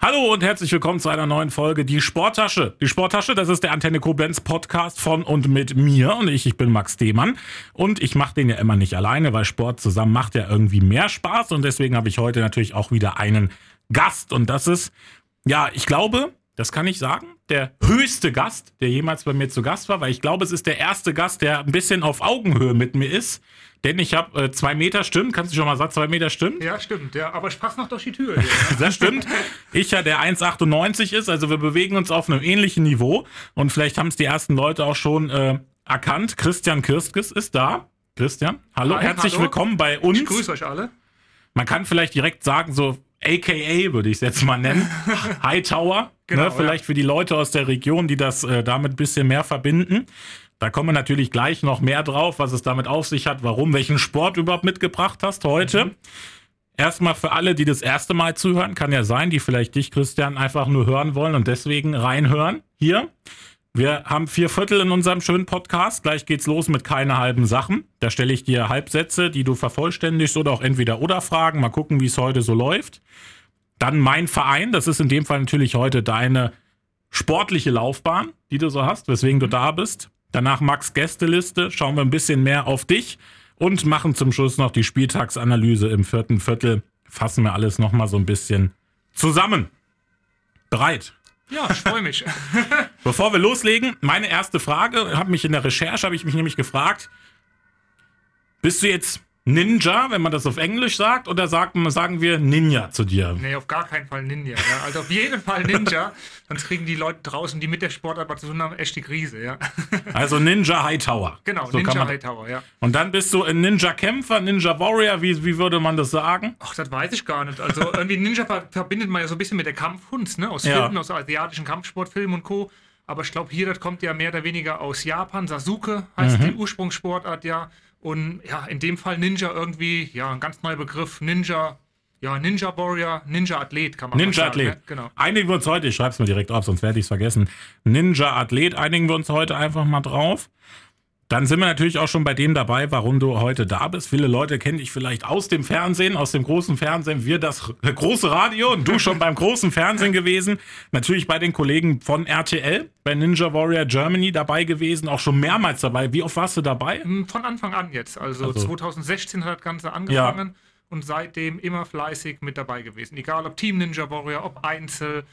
Hallo und herzlich willkommen zu einer neuen Folge Die Sporttasche. Die Sporttasche, das ist der Antenne Koblenz Podcast von und mit mir und ich, ich bin Max Demann und ich mache den ja immer nicht alleine, weil Sport zusammen macht ja irgendwie mehr Spaß. Und deswegen habe ich heute natürlich auch wieder einen Gast. Und das ist, ja, ich glaube, das kann ich sagen, der höchste Gast, der jemals bei mir zu Gast war, weil ich glaube, es ist der erste Gast, der ein bisschen auf Augenhöhe mit mir ist. Denn ich habe äh, zwei Meter, stimmt? Kannst du schon mal sagen, zwei Meter stimmt? Ja, stimmt, ja. Aber ich passe noch durch die Tür. Ja. das stimmt. Ich ja, der 1,98 ist, also wir bewegen uns auf einem ähnlichen Niveau. Und vielleicht haben es die ersten Leute auch schon äh, erkannt. Christian Kirstges ist da. Christian, hallo, Hi, herzlich hallo. willkommen bei uns. Ich grüße euch alle. Man kann vielleicht direkt sagen, so AKA würde ich es jetzt mal nennen. Hightower. Ne, genau, ne, vielleicht ja. für die Leute aus der Region, die das äh, damit ein bisschen mehr verbinden. Da kommen wir natürlich gleich noch mehr drauf, was es damit auf sich hat, warum, welchen Sport du überhaupt mitgebracht hast heute. Mhm. Erstmal für alle, die das erste Mal zuhören, kann ja sein, die vielleicht dich, Christian, einfach nur hören wollen und deswegen reinhören. Hier. Wir haben vier Viertel in unserem schönen Podcast. Gleich geht's los mit keine halben Sachen. Da stelle ich dir Halbsätze, die du vervollständigst oder auch entweder oder Fragen. Mal gucken, wie es heute so läuft. Dann mein Verein. Das ist in dem Fall natürlich heute deine sportliche Laufbahn, die du so hast, weswegen du da bist. Danach Max Gästeliste, schauen wir ein bisschen mehr auf dich und machen zum Schluss noch die Spieltagsanalyse im vierten Viertel. Fassen wir alles nochmal so ein bisschen zusammen. Bereit? Ja, ich freue mich. Bevor wir loslegen, meine erste Frage, habe mich in der Recherche habe ich mich nämlich gefragt, bist du jetzt Ninja, wenn man das auf Englisch sagt, oder sagt, sagen wir Ninja zu dir? Nee, auf gar keinen Fall Ninja. Ja. Also auf jeden Fall Ninja. Sonst kriegen die Leute draußen, die mit der Sportart was zu tun haben, echt die Krise, ja. Also Ninja Hightower. Genau, so Ninja Hightower, ja. Und dann bist du ein Ninja-Kämpfer, Ninja Warrior, wie, wie würde man das sagen? Ach, das weiß ich gar nicht. Also irgendwie Ninja verbindet man ja so ein bisschen mit der Kampfkunst, ne? Aus ja. Filmen, aus asiatischen Kampfsportfilmen und Co. Aber ich glaube, hier, das kommt ja mehr oder weniger aus Japan. Sasuke heißt mhm. die Ursprungssportart ja. Und ja, in dem Fall Ninja irgendwie, ja, ein ganz neuer Begriff. Ninja, ja, Ninja Warrior, Ninja Athlet kann man Ninja sagen. Ninja Athlet. Ne? Genau. Einigen wir uns heute, ich schreibe es mir direkt auf, sonst werde ich es vergessen. Ninja Athlet, einigen wir uns heute einfach mal drauf. Dann sind wir natürlich auch schon bei dem dabei, warum du heute da bist. Viele Leute kennen dich vielleicht aus dem Fernsehen, aus dem großen Fernsehen. Wir das große Radio und du schon beim großen Fernsehen gewesen. Natürlich bei den Kollegen von RTL, bei Ninja Warrior Germany dabei gewesen, auch schon mehrmals dabei. Wie oft warst du dabei? Hm, von Anfang an jetzt. Also, also 2016 hat das Ganze angefangen. Ja. Und seitdem immer fleißig mit dabei gewesen. Egal ob Team Ninja Warrior, ob Einzel,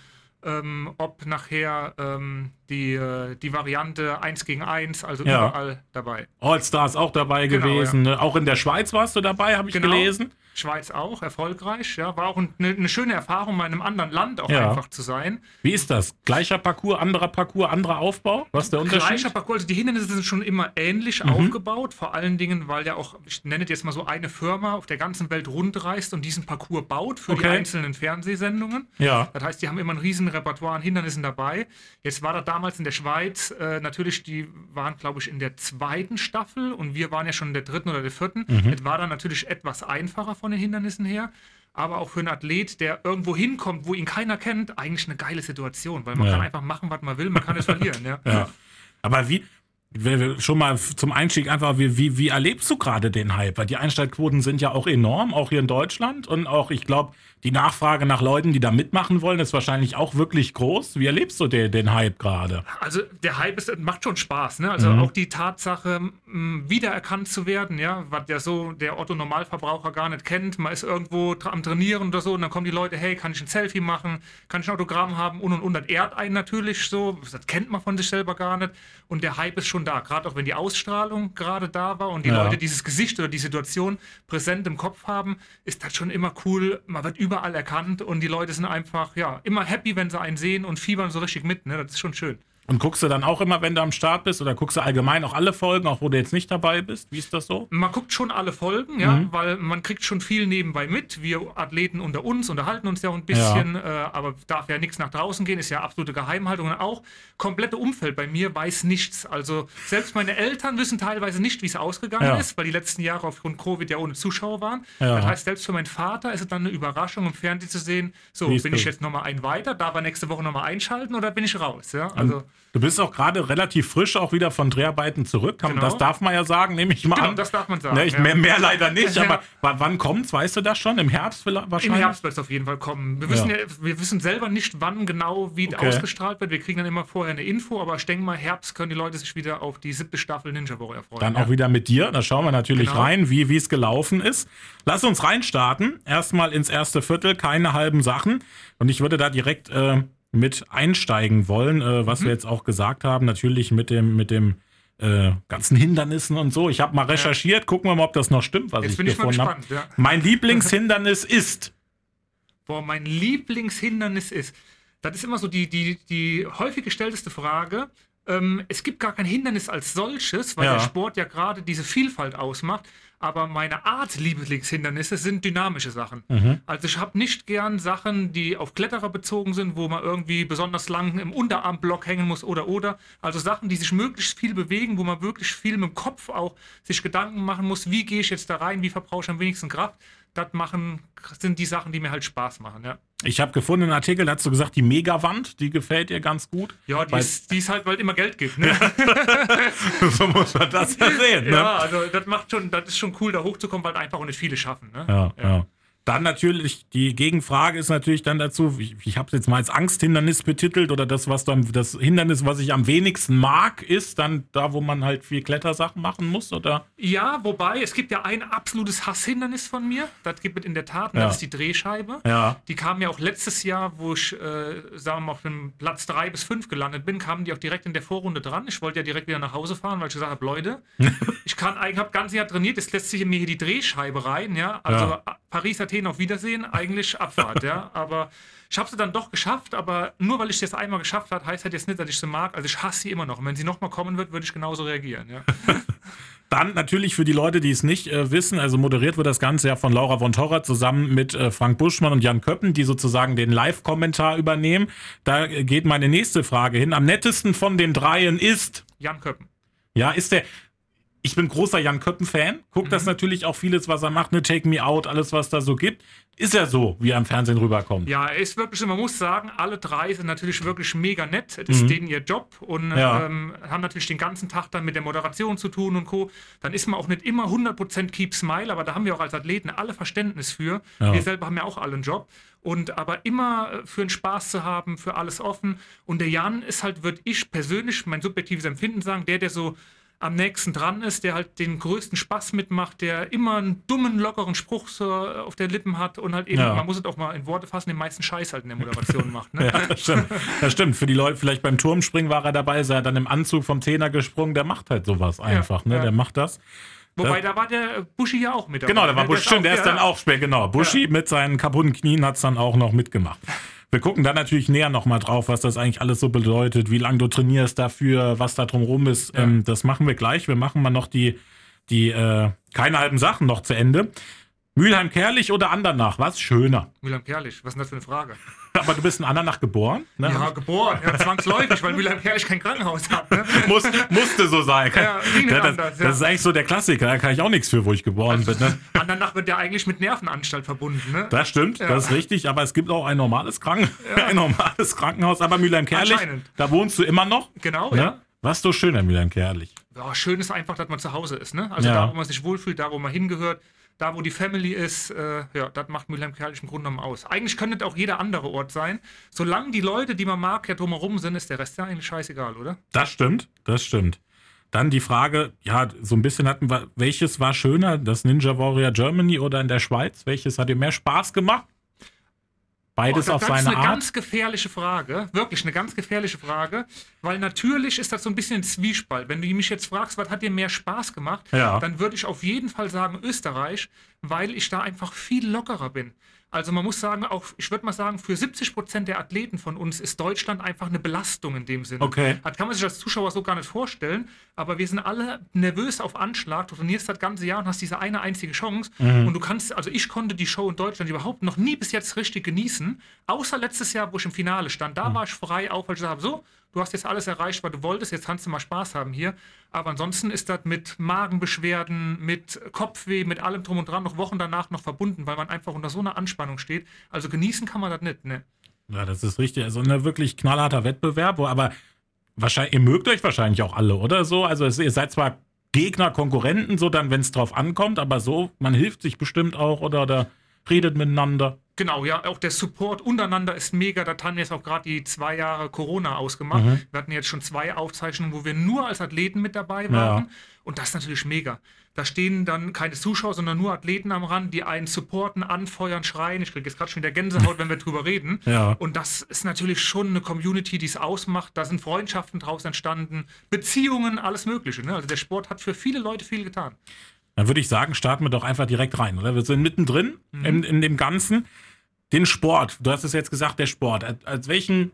ähm, ob nachher ähm, die, äh, die Variante 1 gegen 1, also ja. überall dabei. All-Stars auch dabei genau, gewesen. Ja. Ne? Auch in der Schweiz warst du dabei, habe ich genau. gelesen. Schweiz auch, erfolgreich. Ja, war auch eine, eine schöne Erfahrung, mal in einem anderen Land auch ja. einfach zu sein. Wie ist das? Gleicher Parcours, anderer Parcours, anderer Aufbau? Was ist der Unterschied? Gleicher Parcours, also die Hindernisse sind schon immer ähnlich mhm. aufgebaut, vor allen Dingen, weil ja auch, ich nenne jetzt mal so eine Firma auf der ganzen Welt rundreist und diesen Parcours baut für okay. die einzelnen Fernsehsendungen. Ja. Das heißt, die haben immer ein riesen Repertoire an Hindernissen dabei. Jetzt war da damals in der Schweiz äh, natürlich, die waren, glaube ich, in der zweiten Staffel und wir waren ja schon in der dritten oder der vierten. Mhm. Das war dann natürlich etwas einfacher von den Hindernissen her. Aber auch für einen Athlet, der irgendwo hinkommt, wo ihn keiner kennt, eigentlich eine geile Situation, weil man ja. kann einfach machen, was man will, man kann es verlieren. Ja. ja. Aber wie, schon mal zum Einstieg einfach, wie, wie, wie erlebst du gerade den Hype? Weil die Einsteigquoten sind ja auch enorm, auch hier in Deutschland. Und auch, ich glaube, die Nachfrage nach Leuten, die da mitmachen wollen, ist wahrscheinlich auch wirklich groß. Wie erlebst du den, den Hype gerade? Also der Hype ist, macht schon Spaß. Ne? Also mhm. auch die Tatsache, wiedererkannt zu werden, ja, was ja so der Otto-Normalverbraucher gar nicht kennt. Man ist irgendwo am Trainieren oder so und dann kommen die Leute, hey, kann ich ein Selfie machen? Kann ich ein Autogramm haben? Und und und. Das ehrt einen natürlich so. Das kennt man von sich selber gar nicht. Und der Hype ist schon da. Gerade auch wenn die Ausstrahlung gerade da war und die ja. Leute dieses Gesicht oder die Situation präsent im Kopf haben, ist das schon immer cool. Man wird überall erkannt und die Leute sind einfach ja immer happy, wenn sie einen sehen und fiebern so richtig mit. Ne? Das ist schon schön. Und guckst du dann auch immer, wenn du am Start bist, oder guckst du allgemein auch alle Folgen, auch wo du jetzt nicht dabei bist? Wie ist das so? Man guckt schon alle Folgen, ja, mhm. weil man kriegt schon viel nebenbei mit. Wir Athleten unter uns unterhalten uns ja ein bisschen, ja. Äh, aber darf ja nichts nach draußen gehen, ist ja absolute Geheimhaltung. Und auch komplette Umfeld bei mir weiß nichts. Also selbst meine Eltern wissen teilweise nicht, wie es ausgegangen ja. ist, weil die letzten Jahre aufgrund Covid ja ohne Zuschauer waren. Ja. Das heißt, selbst für meinen Vater ist es dann eine Überraschung, im Fernsehen zu sehen, so, bin ich jetzt nochmal ein weiter, darf er nächste Woche nochmal einschalten oder bin ich raus? Ja, also. Du bist auch gerade relativ frisch auch wieder von Dreharbeiten zurück. Genau. Das darf man ja sagen, nehme ich mal genau, an. das darf man sagen. Ne, ich, ja. mehr, mehr, leider nicht, aber wann kommt's? Weißt du das schon? Im Herbst wahrscheinlich? Im Herbst wird es auf jeden Fall kommen. Wir wissen, ja. ja. wir wissen selber nicht, wann genau wie okay. ausgestrahlt wird. Wir kriegen dann immer vorher eine Info, aber ich denke mal, Herbst können die Leute sich wieder auf die siebte Staffel Ninja Warrior freuen. Dann auch wieder mit dir. Da schauen wir natürlich genau. rein, wie es gelaufen ist. Lass uns reinstarten. Erstmal ins erste Viertel, keine halben Sachen. Und ich würde da direkt äh, mit einsteigen wollen, äh, was mhm. wir jetzt auch gesagt haben, natürlich mit dem, mit dem äh, ganzen Hindernissen und so. Ich habe mal recherchiert, ja. gucken wir mal, ob das noch stimmt, was jetzt ich gefunden habe. Ja. Mein Lieblingshindernis ist. Boah, mein Lieblingshindernis ist. Das ist immer so die, die, die häufig gestellteste Frage. Ähm, es gibt gar kein Hindernis als solches, weil ja. der Sport ja gerade diese Vielfalt ausmacht aber meine Art Lieblingshindernisse sind dynamische Sachen. Mhm. Also ich habe nicht gern Sachen, die auf Kletterer bezogen sind, wo man irgendwie besonders lang im Unterarmblock hängen muss oder oder. Also Sachen, die sich möglichst viel bewegen, wo man wirklich viel mit dem Kopf auch sich Gedanken machen muss, wie gehe ich jetzt da rein, wie verbrauche ich am wenigsten Kraft. Das machen, sind die Sachen, die mir halt Spaß machen, ja. Ich habe gefunden einen Artikel, da hast du gesagt, die Megawand, die gefällt dir ganz gut. Ja, die, ist, halt, weil immer Geld gibt. Ne? so muss man das ja sehen. Ne? Ja, also das macht schon, das ist schon cool, da hochzukommen, weil einfach auch nicht viele schaffen. Ne? Ja, ja. ja. Dann natürlich, die Gegenfrage ist natürlich dann dazu, ich, ich habe es jetzt mal als Angsthindernis betitelt oder das, was dann das Hindernis, was ich am wenigsten mag, ist dann da, wo man halt viel Klettersachen machen muss, oder? Ja, wobei, es gibt ja ein absolutes Hasshindernis von mir, das gibt es in der Tat, und ja. das ist die Drehscheibe. Ja. Die kam ja auch letztes Jahr, wo ich, äh, sagen wir mal, auf dem Platz 3 bis 5 gelandet bin, kamen die auch direkt in der Vorrunde dran. Ich wollte ja direkt wieder nach Hause fahren, weil ich gesagt habe, Leute, ich kann, ich habe ganz Jahr trainiert, es lässt sich mir hier die Drehscheibe rein, ja, also ja. Paris hat Athen auf Wiedersehen, eigentlich Abfahrt, ja. Aber ich habe sie dann doch geschafft, aber nur weil ich das einmal geschafft habe, heißt das jetzt nicht, dass ich sie mag. Also ich hasse sie immer noch. Und wenn sie nochmal kommen wird, würde ich genauso reagieren, ja. Dann natürlich für die Leute, die es nicht äh, wissen, also moderiert wird das Ganze ja von Laura von Torra zusammen mit äh, Frank Buschmann und Jan Köppen, die sozusagen den Live-Kommentar übernehmen. Da äh, geht meine nächste Frage hin. Am nettesten von den dreien ist Jan Köppen. Ja, ist der ich bin großer Jan Köppen-Fan, guckt mhm. das natürlich auch vieles, was er macht, ne, Take Me Out, alles, was da so gibt. Ist er so, wie er im Fernsehen rüberkommt? Ja, ist wirklich, man muss sagen, alle drei sind natürlich wirklich mega nett. Das ist mhm. denen ihr Job und ja. ähm, haben natürlich den ganzen Tag dann mit der Moderation zu tun und Co. Dann ist man auch nicht immer 100% Keep Smile, aber da haben wir auch als Athleten alle Verständnis für. Ja. Wir selber haben ja auch alle einen Job. Und aber immer äh, für einen Spaß zu haben, für alles offen. Und der Jan ist halt, würde ich persönlich, mein subjektives Empfinden sagen, der, der so am nächsten dran ist, der halt den größten Spaß mitmacht, der immer einen dummen, lockeren Spruch so auf der Lippen hat und halt eben, ja. man muss es auch mal in Worte fassen, den meisten Scheiß halt in der Moderation macht. Ne? ja, das stimmt. das stimmt. Für die Leute, vielleicht beim Turmspringen war er dabei, ist er dann im Anzug vom Trainer gesprungen, der macht halt sowas einfach, ja, ne? Der macht das. Wobei, da war der Buschi ja auch mit dabei. Genau, da war ne? Buschi, stimmt, der ist dann auch spät, genau. Buschi mit seinen kaputten Knien hat es dann auch noch mitgemacht. Wir gucken da natürlich näher nochmal drauf, was das eigentlich alles so bedeutet, wie lange du trainierst dafür, was da drumherum ist. Ja. Ähm, das machen wir gleich. Wir machen mal noch die, die äh, keine halben Sachen noch zu Ende. Mülheim-Kerlich oder Andernach? Was schöner? Mülheim-Kerlich, was ist denn das für eine Frage? Aber du bist in Andernach geboren? Ne? Ja, geboren. Ja, zwangsläufig, weil Mülheim-Kerlich kein Krankenhaus hat. Ne? Muss, musste so sein. Ja, ja, das, anders, ja. das, ist eigentlich so der Klassiker. Da kann ich auch nichts für, wo ich geboren also, bin. Ne? Andernach wird ja eigentlich mit Nervenanstalt verbunden. Ne? Das stimmt, das ist richtig. Aber es gibt auch ein normales, Kranken ein normales Krankenhaus. Aber Mülheim-Kerlich, da wohnst du immer noch. Genau, ne? ja. Was ist so schön an Mülheim-Kerlich? Ja, schön ist einfach, dass man zu Hause ist. Ne? Also da, wo man sich wohlfühlt, da, wo man hingehört da wo die Family ist, äh, ja, das macht Mülheim-Kerlich im Grunde genommen aus. Eigentlich könnte das auch jeder andere Ort sein. Solange die Leute, die man mag, ja drumherum sind, ist der Rest ja eigentlich scheißegal, oder? Das stimmt, das stimmt. Dann die Frage, ja, so ein bisschen hatten wir, welches war schöner, das Ninja Warrior Germany oder in der Schweiz? Welches hat dir mehr Spaß gemacht? Beides oh, auf seine Art. Das ist eine ganz gefährliche Frage, wirklich eine ganz gefährliche Frage, weil natürlich ist das so ein bisschen ein Zwiespalt. Wenn du mich jetzt fragst, was hat dir mehr Spaß gemacht, ja. dann würde ich auf jeden Fall sagen Österreich, weil ich da einfach viel lockerer bin. Also man muss sagen, auch ich würde mal sagen, für 70 Prozent der Athleten von uns ist Deutschland einfach eine Belastung in dem Sinne. Okay. Das kann man sich als Zuschauer so gar nicht vorstellen, aber wir sind alle nervös auf Anschlag. Du trainierst das ganze Jahr und hast diese eine einzige Chance. Mhm. Und du kannst, also ich konnte die Show in Deutschland überhaupt noch nie bis jetzt richtig genießen, außer letztes Jahr, wo ich im Finale stand. Da mhm. war ich frei auf, weil ich gesagt habe, so, du hast jetzt alles erreicht, was du wolltest, jetzt kannst du mal Spaß haben hier. Aber ansonsten ist das mit Magenbeschwerden, mit Kopfweh, mit allem drum und dran noch Wochen danach noch verbunden, weil man einfach unter so einer Anspannung steht. Also genießen kann man das nicht, ne? Ja, das ist richtig. Also ein wirklich knallharter Wettbewerb, wo aber wahrscheinlich, ihr mögt euch wahrscheinlich auch alle, oder so? Also ihr seid zwar Gegner, Konkurrenten, so dann, wenn es drauf ankommt, aber so, man hilft sich bestimmt auch oder, oder redet miteinander. Genau, ja, auch der Support untereinander ist mega. Da haben wir jetzt auch gerade die zwei Jahre Corona ausgemacht. Mhm. Wir hatten jetzt schon zwei Aufzeichnungen, wo wir nur als Athleten mit dabei waren. Ja. Und das ist natürlich mega. Da stehen dann keine Zuschauer, sondern nur Athleten am Rand, die einen supporten, anfeuern, schreien. Ich kriege jetzt gerade schon wieder Gänsehaut, wenn wir drüber reden. Ja. Und das ist natürlich schon eine Community, die es ausmacht. Da sind Freundschaften draus entstanden, Beziehungen, alles Mögliche. Ne? Also der Sport hat für viele Leute viel getan. Dann würde ich sagen, starten wir doch einfach direkt rein, oder? Wir sind mittendrin mhm. in, in dem Ganzen. Den Sport, du hast es jetzt gesagt, der Sport. Als welchen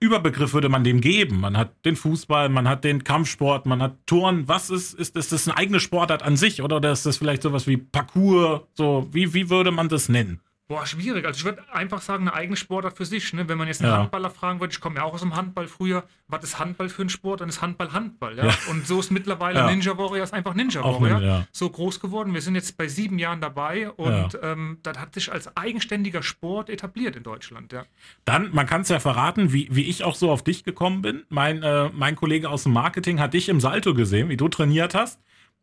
Überbegriff würde man dem geben? Man hat den Fußball, man hat den Kampfsport, man hat Turn. Was ist, ist, ist das eine eigene Sportart an sich oder, oder ist das vielleicht sowas wie Parcours? So, wie, wie würde man das nennen? Boah, schwierig. Also ich würde einfach sagen, eine eigene Sportart für sich. Ne? Wenn man jetzt einen ja. Handballer fragen würde, ich komme ja auch aus dem Handball früher, was ist Handball für ein Sport? Dann ist Handball Handball. Ja? ja. Und so ist mittlerweile ja. Ninja Warrior ist einfach Ninja Warrior. Ninja. So groß geworden. Wir sind jetzt bei sieben Jahren dabei und ähm, das hat sich als eigenständiger Sport etabliert in Deutschland. Ja. Dann, man kann es ja verraten, wie, wie ich auch so auf dich gekommen bin. Mein, äh, mein Kollege aus dem Marketing hat dich im Salto gesehen, wie du trainiert hast.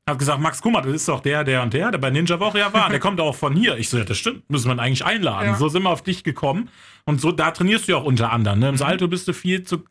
Hat gesagt, Max, guck mal, das ist doch der, der und der, der bei Ninja Woche ja war. Der kommt auch von hier. Ich so, ja, das stimmt, müssen wir eigentlich einladen. Ja. So sind wir auf dich gekommen. Und so, da trainierst du ja auch unter anderem. Ne? Im mhm. Salto bist du viel zu.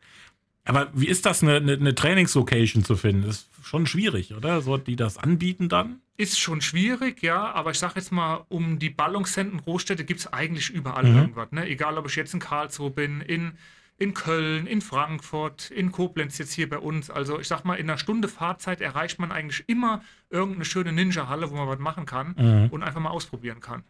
Aber wie ist das, eine, eine, eine Trainingslocation zu finden? Das ist schon schwierig, oder? So, die das anbieten dann? Ist schon schwierig, ja, aber ich sag jetzt mal, um die Ballungszentren Großstädte gibt es eigentlich überall mhm. irgendwas. Ne? Egal, ob ich jetzt in Karlsruhe bin, in in Köln, in Frankfurt, in Koblenz jetzt hier bei uns. Also ich sag mal, in einer Stunde Fahrzeit erreicht man eigentlich immer irgendeine schöne Ninja-Halle, wo man was machen kann mhm. und einfach mal ausprobieren kann.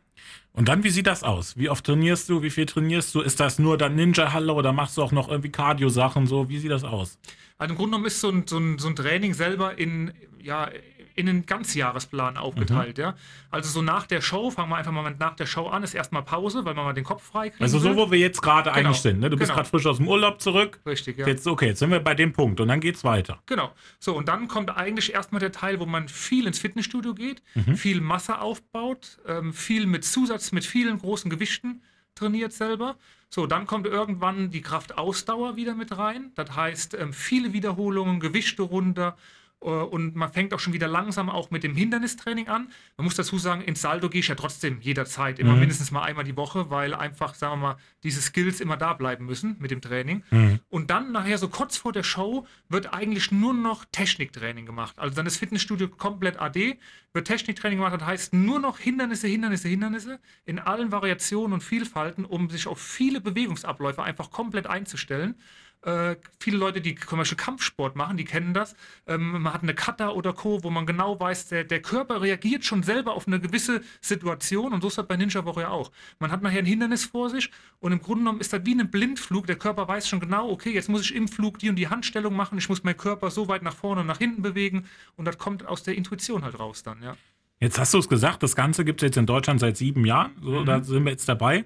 Und dann, wie sieht das aus? Wie oft trainierst du? Wie viel trainierst du? Ist das nur dann Ninja-Halle oder machst du auch noch irgendwie Cardio-Sachen? So, wie sieht das aus? Also im Grunde genommen ist so ein, so ein, so ein Training selber in, ja, in einen Ganzjahresplan aufgeteilt, mhm. ja. Also so nach der Show, fangen wir einfach mal nach der Show an, ist erstmal Pause, weil man mal den Kopf frei kriegt. Also so, wo wir jetzt gerade genau. eigentlich sind, ne? Du bist genau. gerade frisch aus dem Urlaub zurück. Richtig, ja. Jetzt, okay, jetzt sind wir bei dem Punkt und dann geht's weiter. Genau. So, und dann kommt eigentlich erstmal der Teil, wo man viel ins Fitnessstudio geht, mhm. viel Masse aufbaut, ähm, viel mit Zusatz, mit vielen großen Gewichten trainiert selber. So, dann kommt irgendwann die Kraftausdauer wieder mit rein. Das heißt, ähm, viele Wiederholungen, Gewichte runter, und man fängt auch schon wieder langsam auch mit dem Hindernistraining an. Man muss dazu sagen, ins Saldo gehe ich ja trotzdem jederzeit, immer mhm. mindestens mal einmal die Woche, weil einfach, sagen wir mal, diese Skills immer da bleiben müssen mit dem Training. Mhm. Und dann nachher so kurz vor der Show wird eigentlich nur noch Techniktraining gemacht. Also dann ist Fitnessstudio komplett AD, wird Techniktraining gemacht, das heißt nur noch Hindernisse, Hindernisse, Hindernisse in allen Variationen und Vielfalten, um sich auf viele Bewegungsabläufe einfach komplett einzustellen. Äh, viele Leute, die Commercial Kampfsport machen, die kennen das. Ähm, man hat eine Kata oder Co., wo man genau weiß, der, der Körper reagiert schon selber auf eine gewisse Situation und so ist das bei Ninja Warrior auch. Man hat nachher ein Hindernis vor sich und im Grunde genommen ist das wie ein Blindflug. Der Körper weiß schon genau, okay, jetzt muss ich im Flug die und die Handstellung machen, ich muss meinen Körper so weit nach vorne und nach hinten bewegen und das kommt aus der Intuition halt raus dann, ja. Jetzt hast du es gesagt, das Ganze gibt es jetzt in Deutschland seit sieben Jahren, so, mhm. da sind wir jetzt dabei.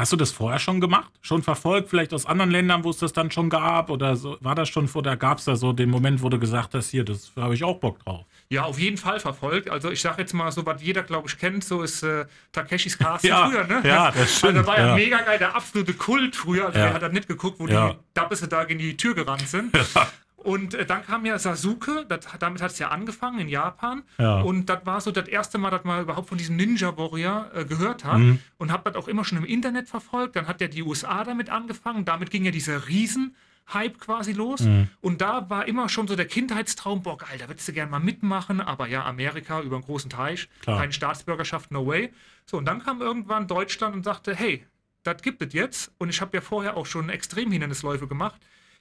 Hast du das vorher schon gemacht? Schon verfolgt, vielleicht aus anderen Ländern, wo es das dann schon gab? Oder so, war das schon vor, da gab es da so den Moment, wo du gesagt hast, hier, das habe ich auch Bock drauf? Ja, auf jeden Fall verfolgt. Also ich sage jetzt mal so, was jeder, glaube ich, kennt, so ist äh, Takeshis Castle ja, früher, ne? Ja, das stimmt. Also, war ja, ja, mega geil, der absolute Kult früher. Also ja. wer hat da nicht geguckt, wo ja. die Dappese da in die Tür gerannt sind. Und äh, dann kam ja Sasuke, das, damit hat es ja angefangen in Japan. Ja. Und das war so das erste Mal, dass man überhaupt von diesem Ninja Warrior äh, gehört hat. Mhm. Und habe das auch immer schon im Internet verfolgt. Dann hat ja die USA damit angefangen. Damit ging ja dieser Riesen-Hype quasi los. Mhm. Und da war immer schon so der Kindheitstraum, boah, geil, da würdest du gerne mal mitmachen. Aber ja, Amerika über einen großen Teich, Klar. keine Staatsbürgerschaft, no way. So, und dann kam irgendwann Deutschland und sagte, hey, das gibt es jetzt. Und ich habe ja vorher auch schon Extremhindernisläufe gemacht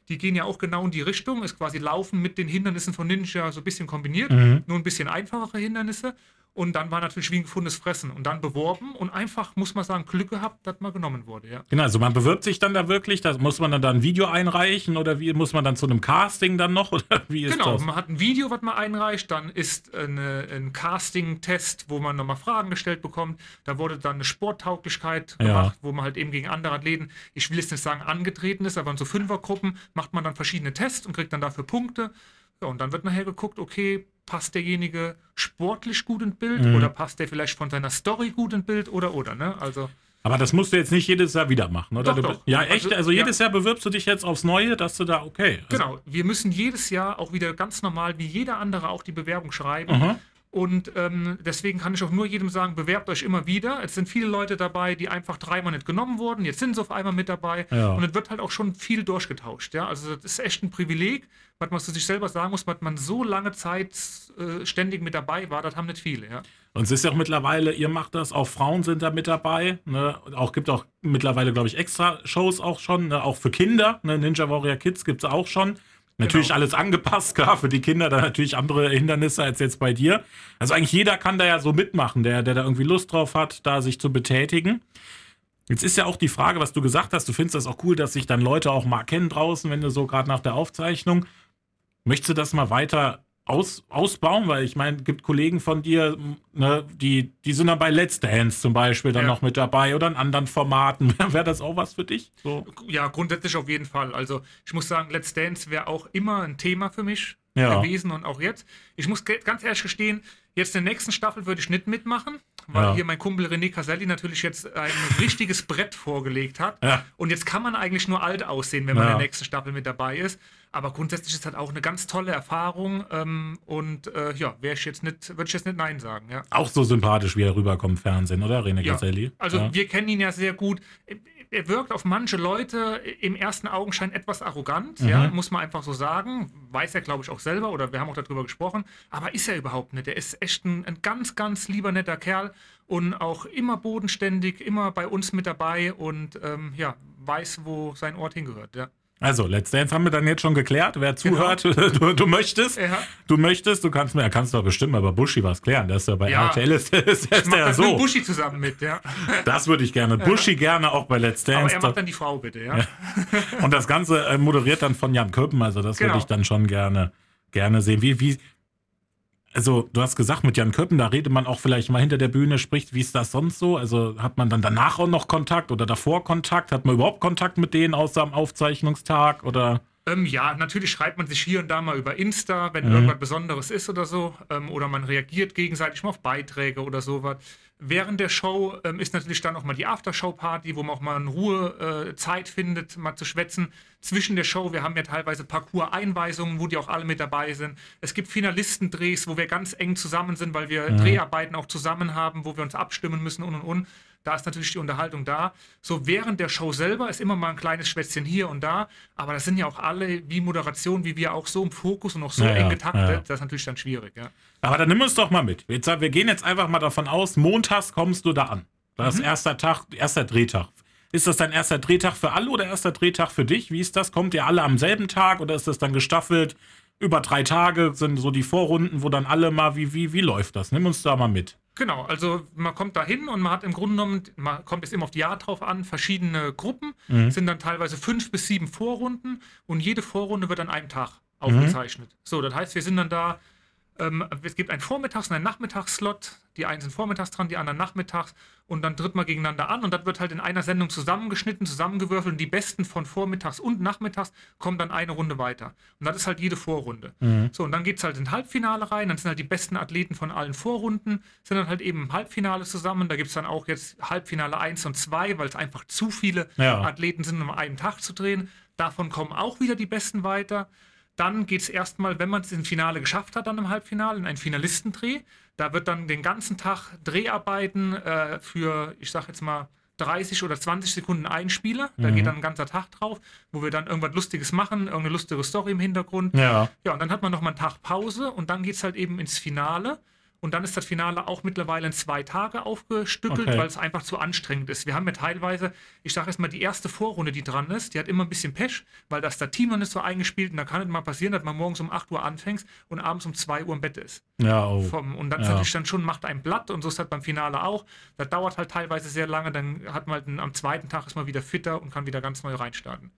die gehen ja auch genau in die Richtung, ist quasi Laufen mit den Hindernissen von Ninja so ein bisschen kombiniert, mhm. nur ein bisschen einfachere Hindernisse. Und dann war natürlich wie ein gefundenes Fressen und dann beworben und einfach, muss man sagen, Glück gehabt, dass man genommen wurde. Ja. Genau, also man bewirbt sich dann da wirklich, da muss man dann da ein Video einreichen oder wie muss man dann zu einem Casting dann noch oder wie ist genau, das? man hat ein Video, was man einreicht, dann ist eine, ein Casting-Test, wo man nochmal Fragen gestellt bekommt. Da wurde dann eine Sporttauglichkeit gemacht, ja. wo man halt eben gegen andere Athleten, ich will jetzt nicht sagen angetreten ist, aber in so Fünfergruppen macht man dann verschiedene Tests und kriegt dann dafür Punkte. Ja, und dann wird nachher geguckt, okay, passt derjenige sportlich gut ins Bild mhm. oder passt der vielleicht von seiner Story gut ins Bild oder oder, ne? Also. Aber das musst du jetzt nicht jedes Jahr wieder machen, oder? Doch, doch. Ja, echt? Also, also jedes ja. Jahr bewirbst du dich jetzt aufs Neue, dass du da, okay. Also genau, wir müssen jedes Jahr auch wieder ganz normal, wie jeder andere, auch die Bewerbung schreiben. -huh. Und ähm, deswegen kann ich auch nur jedem sagen, bewerbt euch immer wieder. Es sind viele Leute dabei, die einfach dreimal nicht genommen wurden. Jetzt sind sie auf einmal mit dabei. Ja. Und es wird halt auch schon viel durchgetauscht. Ja? Also das ist echt ein Privileg, was man zu sich selber sagen muss, was man so lange Zeit äh, ständig mit dabei war. Das haben nicht viele. Ja? Und es ist ja auch mittlerweile, ihr macht das, auch Frauen sind da mit dabei. Ne? Auch gibt auch mittlerweile, glaube ich, extra Shows auch schon, ne? auch für Kinder. Ne? Ninja Warrior Kids gibt es auch schon. Natürlich genau. alles angepasst, klar, für die Kinder dann natürlich andere Hindernisse als jetzt bei dir. Also eigentlich jeder kann da ja so mitmachen, der, der da irgendwie Lust drauf hat, da sich zu betätigen. Jetzt ist ja auch die Frage, was du gesagt hast, du findest das auch cool, dass sich dann Leute auch mal kennen draußen, wenn du so gerade nach der Aufzeichnung. Möchtest du das mal weiter aus, ausbauen? Weil ich meine, es gibt Kollegen von dir, ne, die, die sind dann bei Let's Dance zum Beispiel dann ja. noch mit dabei oder in anderen Formaten. wäre das auch was für dich? So? Ja, grundsätzlich auf jeden Fall. Also ich muss sagen, Let's Dance wäre auch immer ein Thema für mich ja. gewesen und auch jetzt. Ich muss ganz ehrlich gestehen, jetzt in der nächsten Staffel würde ich nicht mitmachen, weil ja. hier mein Kumpel René Caselli natürlich jetzt ein richtiges Brett vorgelegt hat. Ja. Und jetzt kann man eigentlich nur alt aussehen, wenn man in der nächsten Staffel mit dabei ist. Aber grundsätzlich ist das auch eine ganz tolle Erfahrung. Ähm, und äh, ja, wäre ich jetzt nicht, würde ich jetzt nicht Nein sagen. Ja. Auch so sympathisch, wie er rüberkommt im Fernsehen, oder? René ja. Caselli. Also wir kennen ihn ja sehr gut er wirkt auf manche Leute im ersten Augenschein etwas arrogant, mhm. ja, muss man einfach so sagen. Weiß er, glaube ich, auch selber oder wir haben auch darüber gesprochen. Aber ist er überhaupt nicht. Er ist echt ein, ein ganz, ganz lieber, netter Kerl und auch immer bodenständig, immer bei uns mit dabei und ähm, ja, weiß, wo sein Ort hingehört. Ja. Also, Let's Dance haben wir dann jetzt schon geklärt. Wer zuhört, genau. du, du, möchtest, ja. du möchtest, du kannst mir, kannst doch bestimmt mal bei Buschi was klären. Das ist ja bei ja. RTL ist, ist, ist der so. Mit Buschi zusammen mit, ja. Das würde ich gerne. Buschi gerne auch bei Let's Dance. Aber er macht dann die Frau bitte, ja. ja. Und das Ganze äh, moderiert dann von Jan Köppen, also das genau. würde ich dann schon gerne, gerne sehen. Wie, wie, also du hast gesagt, mit Jan Köppen, da redet man auch vielleicht mal hinter der Bühne, spricht, wie ist das sonst so? Also hat man dann danach auch noch Kontakt oder davor Kontakt? Hat man überhaupt Kontakt mit denen außer am Aufzeichnungstag oder? Ähm, ja, natürlich schreibt man sich hier und da mal über Insta, wenn mhm. irgendwas Besonderes ist oder so. Ähm, oder man reagiert gegenseitig mal auf Beiträge oder sowas. Während der Show ähm, ist natürlich dann auch mal die Aftershow-Party, wo man auch mal in Ruhe äh, Zeit findet, mal zu schwätzen. Zwischen der Show, wir haben ja teilweise Parcours-Einweisungen, wo die auch alle mit dabei sind. Es gibt Finalistendrehs, wo wir ganz eng zusammen sind, weil wir mhm. Dreharbeiten auch zusammen haben, wo wir uns abstimmen müssen und und und. Da ist natürlich die Unterhaltung da. So während der Show selber ist immer mal ein kleines Schwätzchen hier und da, aber das sind ja auch alle, wie Moderation, wie wir auch so im Fokus und auch so ja, eng getaktet. Ja. Das ist natürlich dann schwierig, ja. Aber dann nimm uns doch mal mit. Jetzt, wir gehen jetzt einfach mal davon aus, montags kommst du da an. Das ist mhm. erster Tag, erster Drehtag. Ist das dein erster Drehtag für alle oder erster Drehtag für dich? Wie ist das? Kommt ihr alle am selben Tag oder ist das dann gestaffelt? Über drei Tage sind so die Vorrunden, wo dann alle mal, wie, wie, wie läuft das? Nimm uns da mal mit. Genau, also man kommt da hin und man hat im Grunde genommen, man kommt es immer auf die Jahr drauf an, verschiedene Gruppen, mhm. sind dann teilweise fünf bis sieben Vorrunden und jede Vorrunde wird an einem Tag aufgezeichnet. Mhm. So, das heißt, wir sind dann da ähm, es gibt einen Vormittags- und einen Nachmittagsslot. Die einen sind vormittags dran, die anderen nachmittags. Und dann tritt man gegeneinander an. Und das wird halt in einer Sendung zusammengeschnitten, zusammengewürfelt. Und die Besten von vormittags und nachmittags kommen dann eine Runde weiter. Und das ist halt jede Vorrunde. Mhm. So, und dann geht es halt in Halbfinale rein. Dann sind halt die besten Athleten von allen Vorrunden, sind dann halt eben im Halbfinale zusammen. Da gibt es dann auch jetzt Halbfinale 1 und 2, weil es einfach zu viele ja. Athleten sind, um einen Tag zu drehen. Davon kommen auch wieder die Besten weiter. Dann geht es erstmal, wenn man es im Finale geschafft hat, dann im Halbfinale, in einen Finalistendreh. Da wird dann den ganzen Tag Dreharbeiten äh, für, ich sag jetzt mal, 30 oder 20 Sekunden einspieler. Da mhm. geht dann ein ganzer Tag drauf, wo wir dann irgendwas Lustiges machen, irgendeine lustige Story im Hintergrund. Ja. Ja, und dann hat man nochmal einen Tag Pause und dann geht es halt eben ins Finale. Und dann ist das Finale auch mittlerweile in zwei Tage aufgestückelt, okay. weil es einfach zu anstrengend ist. Wir haben ja teilweise, ich sage jetzt mal, die erste Vorrunde, die dran ist, die hat immer ein bisschen Pech, weil das da Team noch nicht so eingespielt und da kann es mal passieren, dass man morgens um 8 Uhr anfängt und abends um 2 Uhr im Bett ist. Ja, oh. Vom, und dann ja. natürlich dann schon macht ein Blatt und so ist halt beim Finale auch. Das dauert halt teilweise sehr lange, dann hat man halt einen, am zweiten Tag ist man wieder fitter und kann wieder ganz neu reinstarten.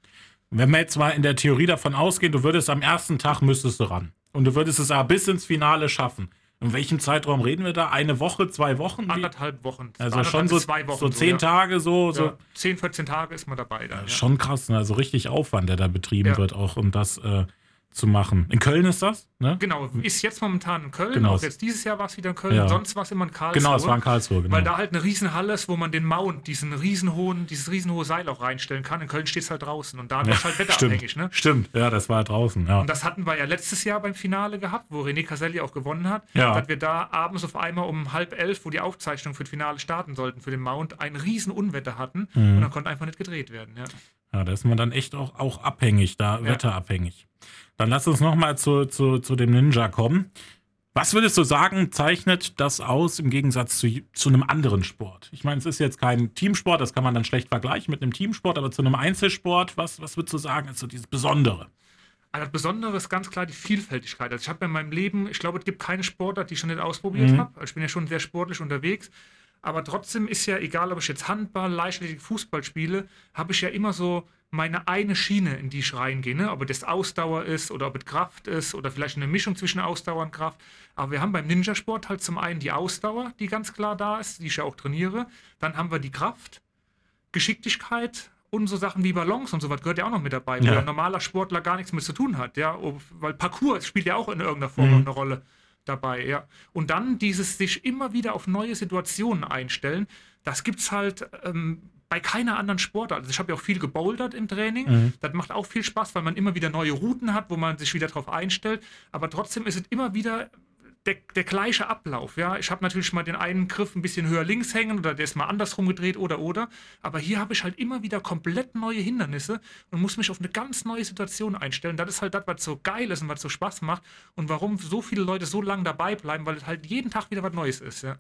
Wenn wir jetzt mal in der Theorie davon ausgehen, du würdest am ersten Tag müsstest du ran. Und du würdest es aber bis ins Finale schaffen in welchem Zeitraum reden wir da? Eine Woche, zwei Wochen? Anderthalb Wochen. Also Anderthalb schon so, zwei Wochen so zehn so, ja. Tage so, so. Ja, 10, 14 Tage ist man dabei. Dann, ja. Schon krass, ne? also richtig Aufwand, der da betrieben wird auch, um das, äh, zu machen. In Köln ist das? Ne? Genau, ist jetzt momentan in Köln. Genau. Auch jetzt dieses Jahr war es wieder in Köln. Ja. Sonst war es immer in Karlsruhe. Genau, es war in Karlsruhe. Genau. Weil da halt eine Riesenhalle ist, wo man den Mount, diesen riesenhohen, dieses riesenhohe Seil auch reinstellen kann. In Köln steht es halt draußen und da ist es halt wetterabhängig. Stimmt. Ne? Stimmt, ja, das war draußen. Ja. Und das hatten wir ja letztes Jahr beim Finale gehabt, wo René Caselli auch gewonnen hat. Ja. Dass wir da abends auf einmal um halb elf, wo die Aufzeichnung für das Finale starten sollten für den Mount, ein riesen Unwetter hatten Mhm. und dann konnte einfach nicht gedreht werden. Ja. Ja, da ist man dann echt auch, auch abhängig, da Ja. wetterabhängig. Dann lass uns nochmal zu, zu, zu dem Ninja kommen. Was würdest du sagen, zeichnet das aus im Gegensatz zu, zu einem anderen Sport? Ich meine, es ist jetzt kein Teamsport, das kann man dann schlecht vergleichen mit einem Teamsport, aber zu einem Einzelsport, was, was würdest du sagen, ist so dieses Besondere? Also das Besondere ist ganz klar die Vielfältigkeit. Also ich habe in meinem Leben, ich glaube, es gibt keine Sportart, die ich schon nicht ausprobiert Mhm. habe. Also ich bin ja schon sehr sportlich unterwegs. Aber trotzdem ist ja, egal ob ich jetzt Handball, Leichtathletik, Fußball spiele, habe ich ja immer so meine eine Schiene, in die ich reingehe. Ne? Ob das Ausdauer ist oder ob es Kraft ist oder vielleicht eine Mischung zwischen Ausdauer und Kraft. Aber wir haben beim Ninjasport halt zum einen die Ausdauer, die ganz klar da ist, die ich ja auch trainiere. Dann haben wir die Kraft, Geschicklichkeit und so Sachen wie Ballons und so was gehört ja auch noch mit dabei, wo Ja. ein normaler Sportler gar nichts mit zu tun hat, ja, weil Parcours spielt ja auch in irgendeiner Form Mhm. eine Rolle dabei, ja. Und dann dieses sich immer wieder auf neue Situationen einstellen, das gibt's halt ähm, bei keiner anderen Sportart. Also ich habe ja auch viel gebouldert im Training. Mhm. Das macht auch viel Spaß, weil man immer wieder neue Routen hat, wo man sich wieder drauf einstellt. Aber trotzdem ist es immer wieder der, der gleiche Ablauf. Ja, ich habe natürlich mal den einen Griff ein bisschen höher links hängen oder der ist mal andersrum gedreht oder oder. Aber hier habe ich halt immer wieder komplett neue Hindernisse und muss mich auf eine ganz neue Situation einstellen. Das ist halt das, was so geil ist und was so Spaß macht und warum so viele Leute so lange dabei bleiben, weil es halt jeden Tag wieder was Neues ist. Ja.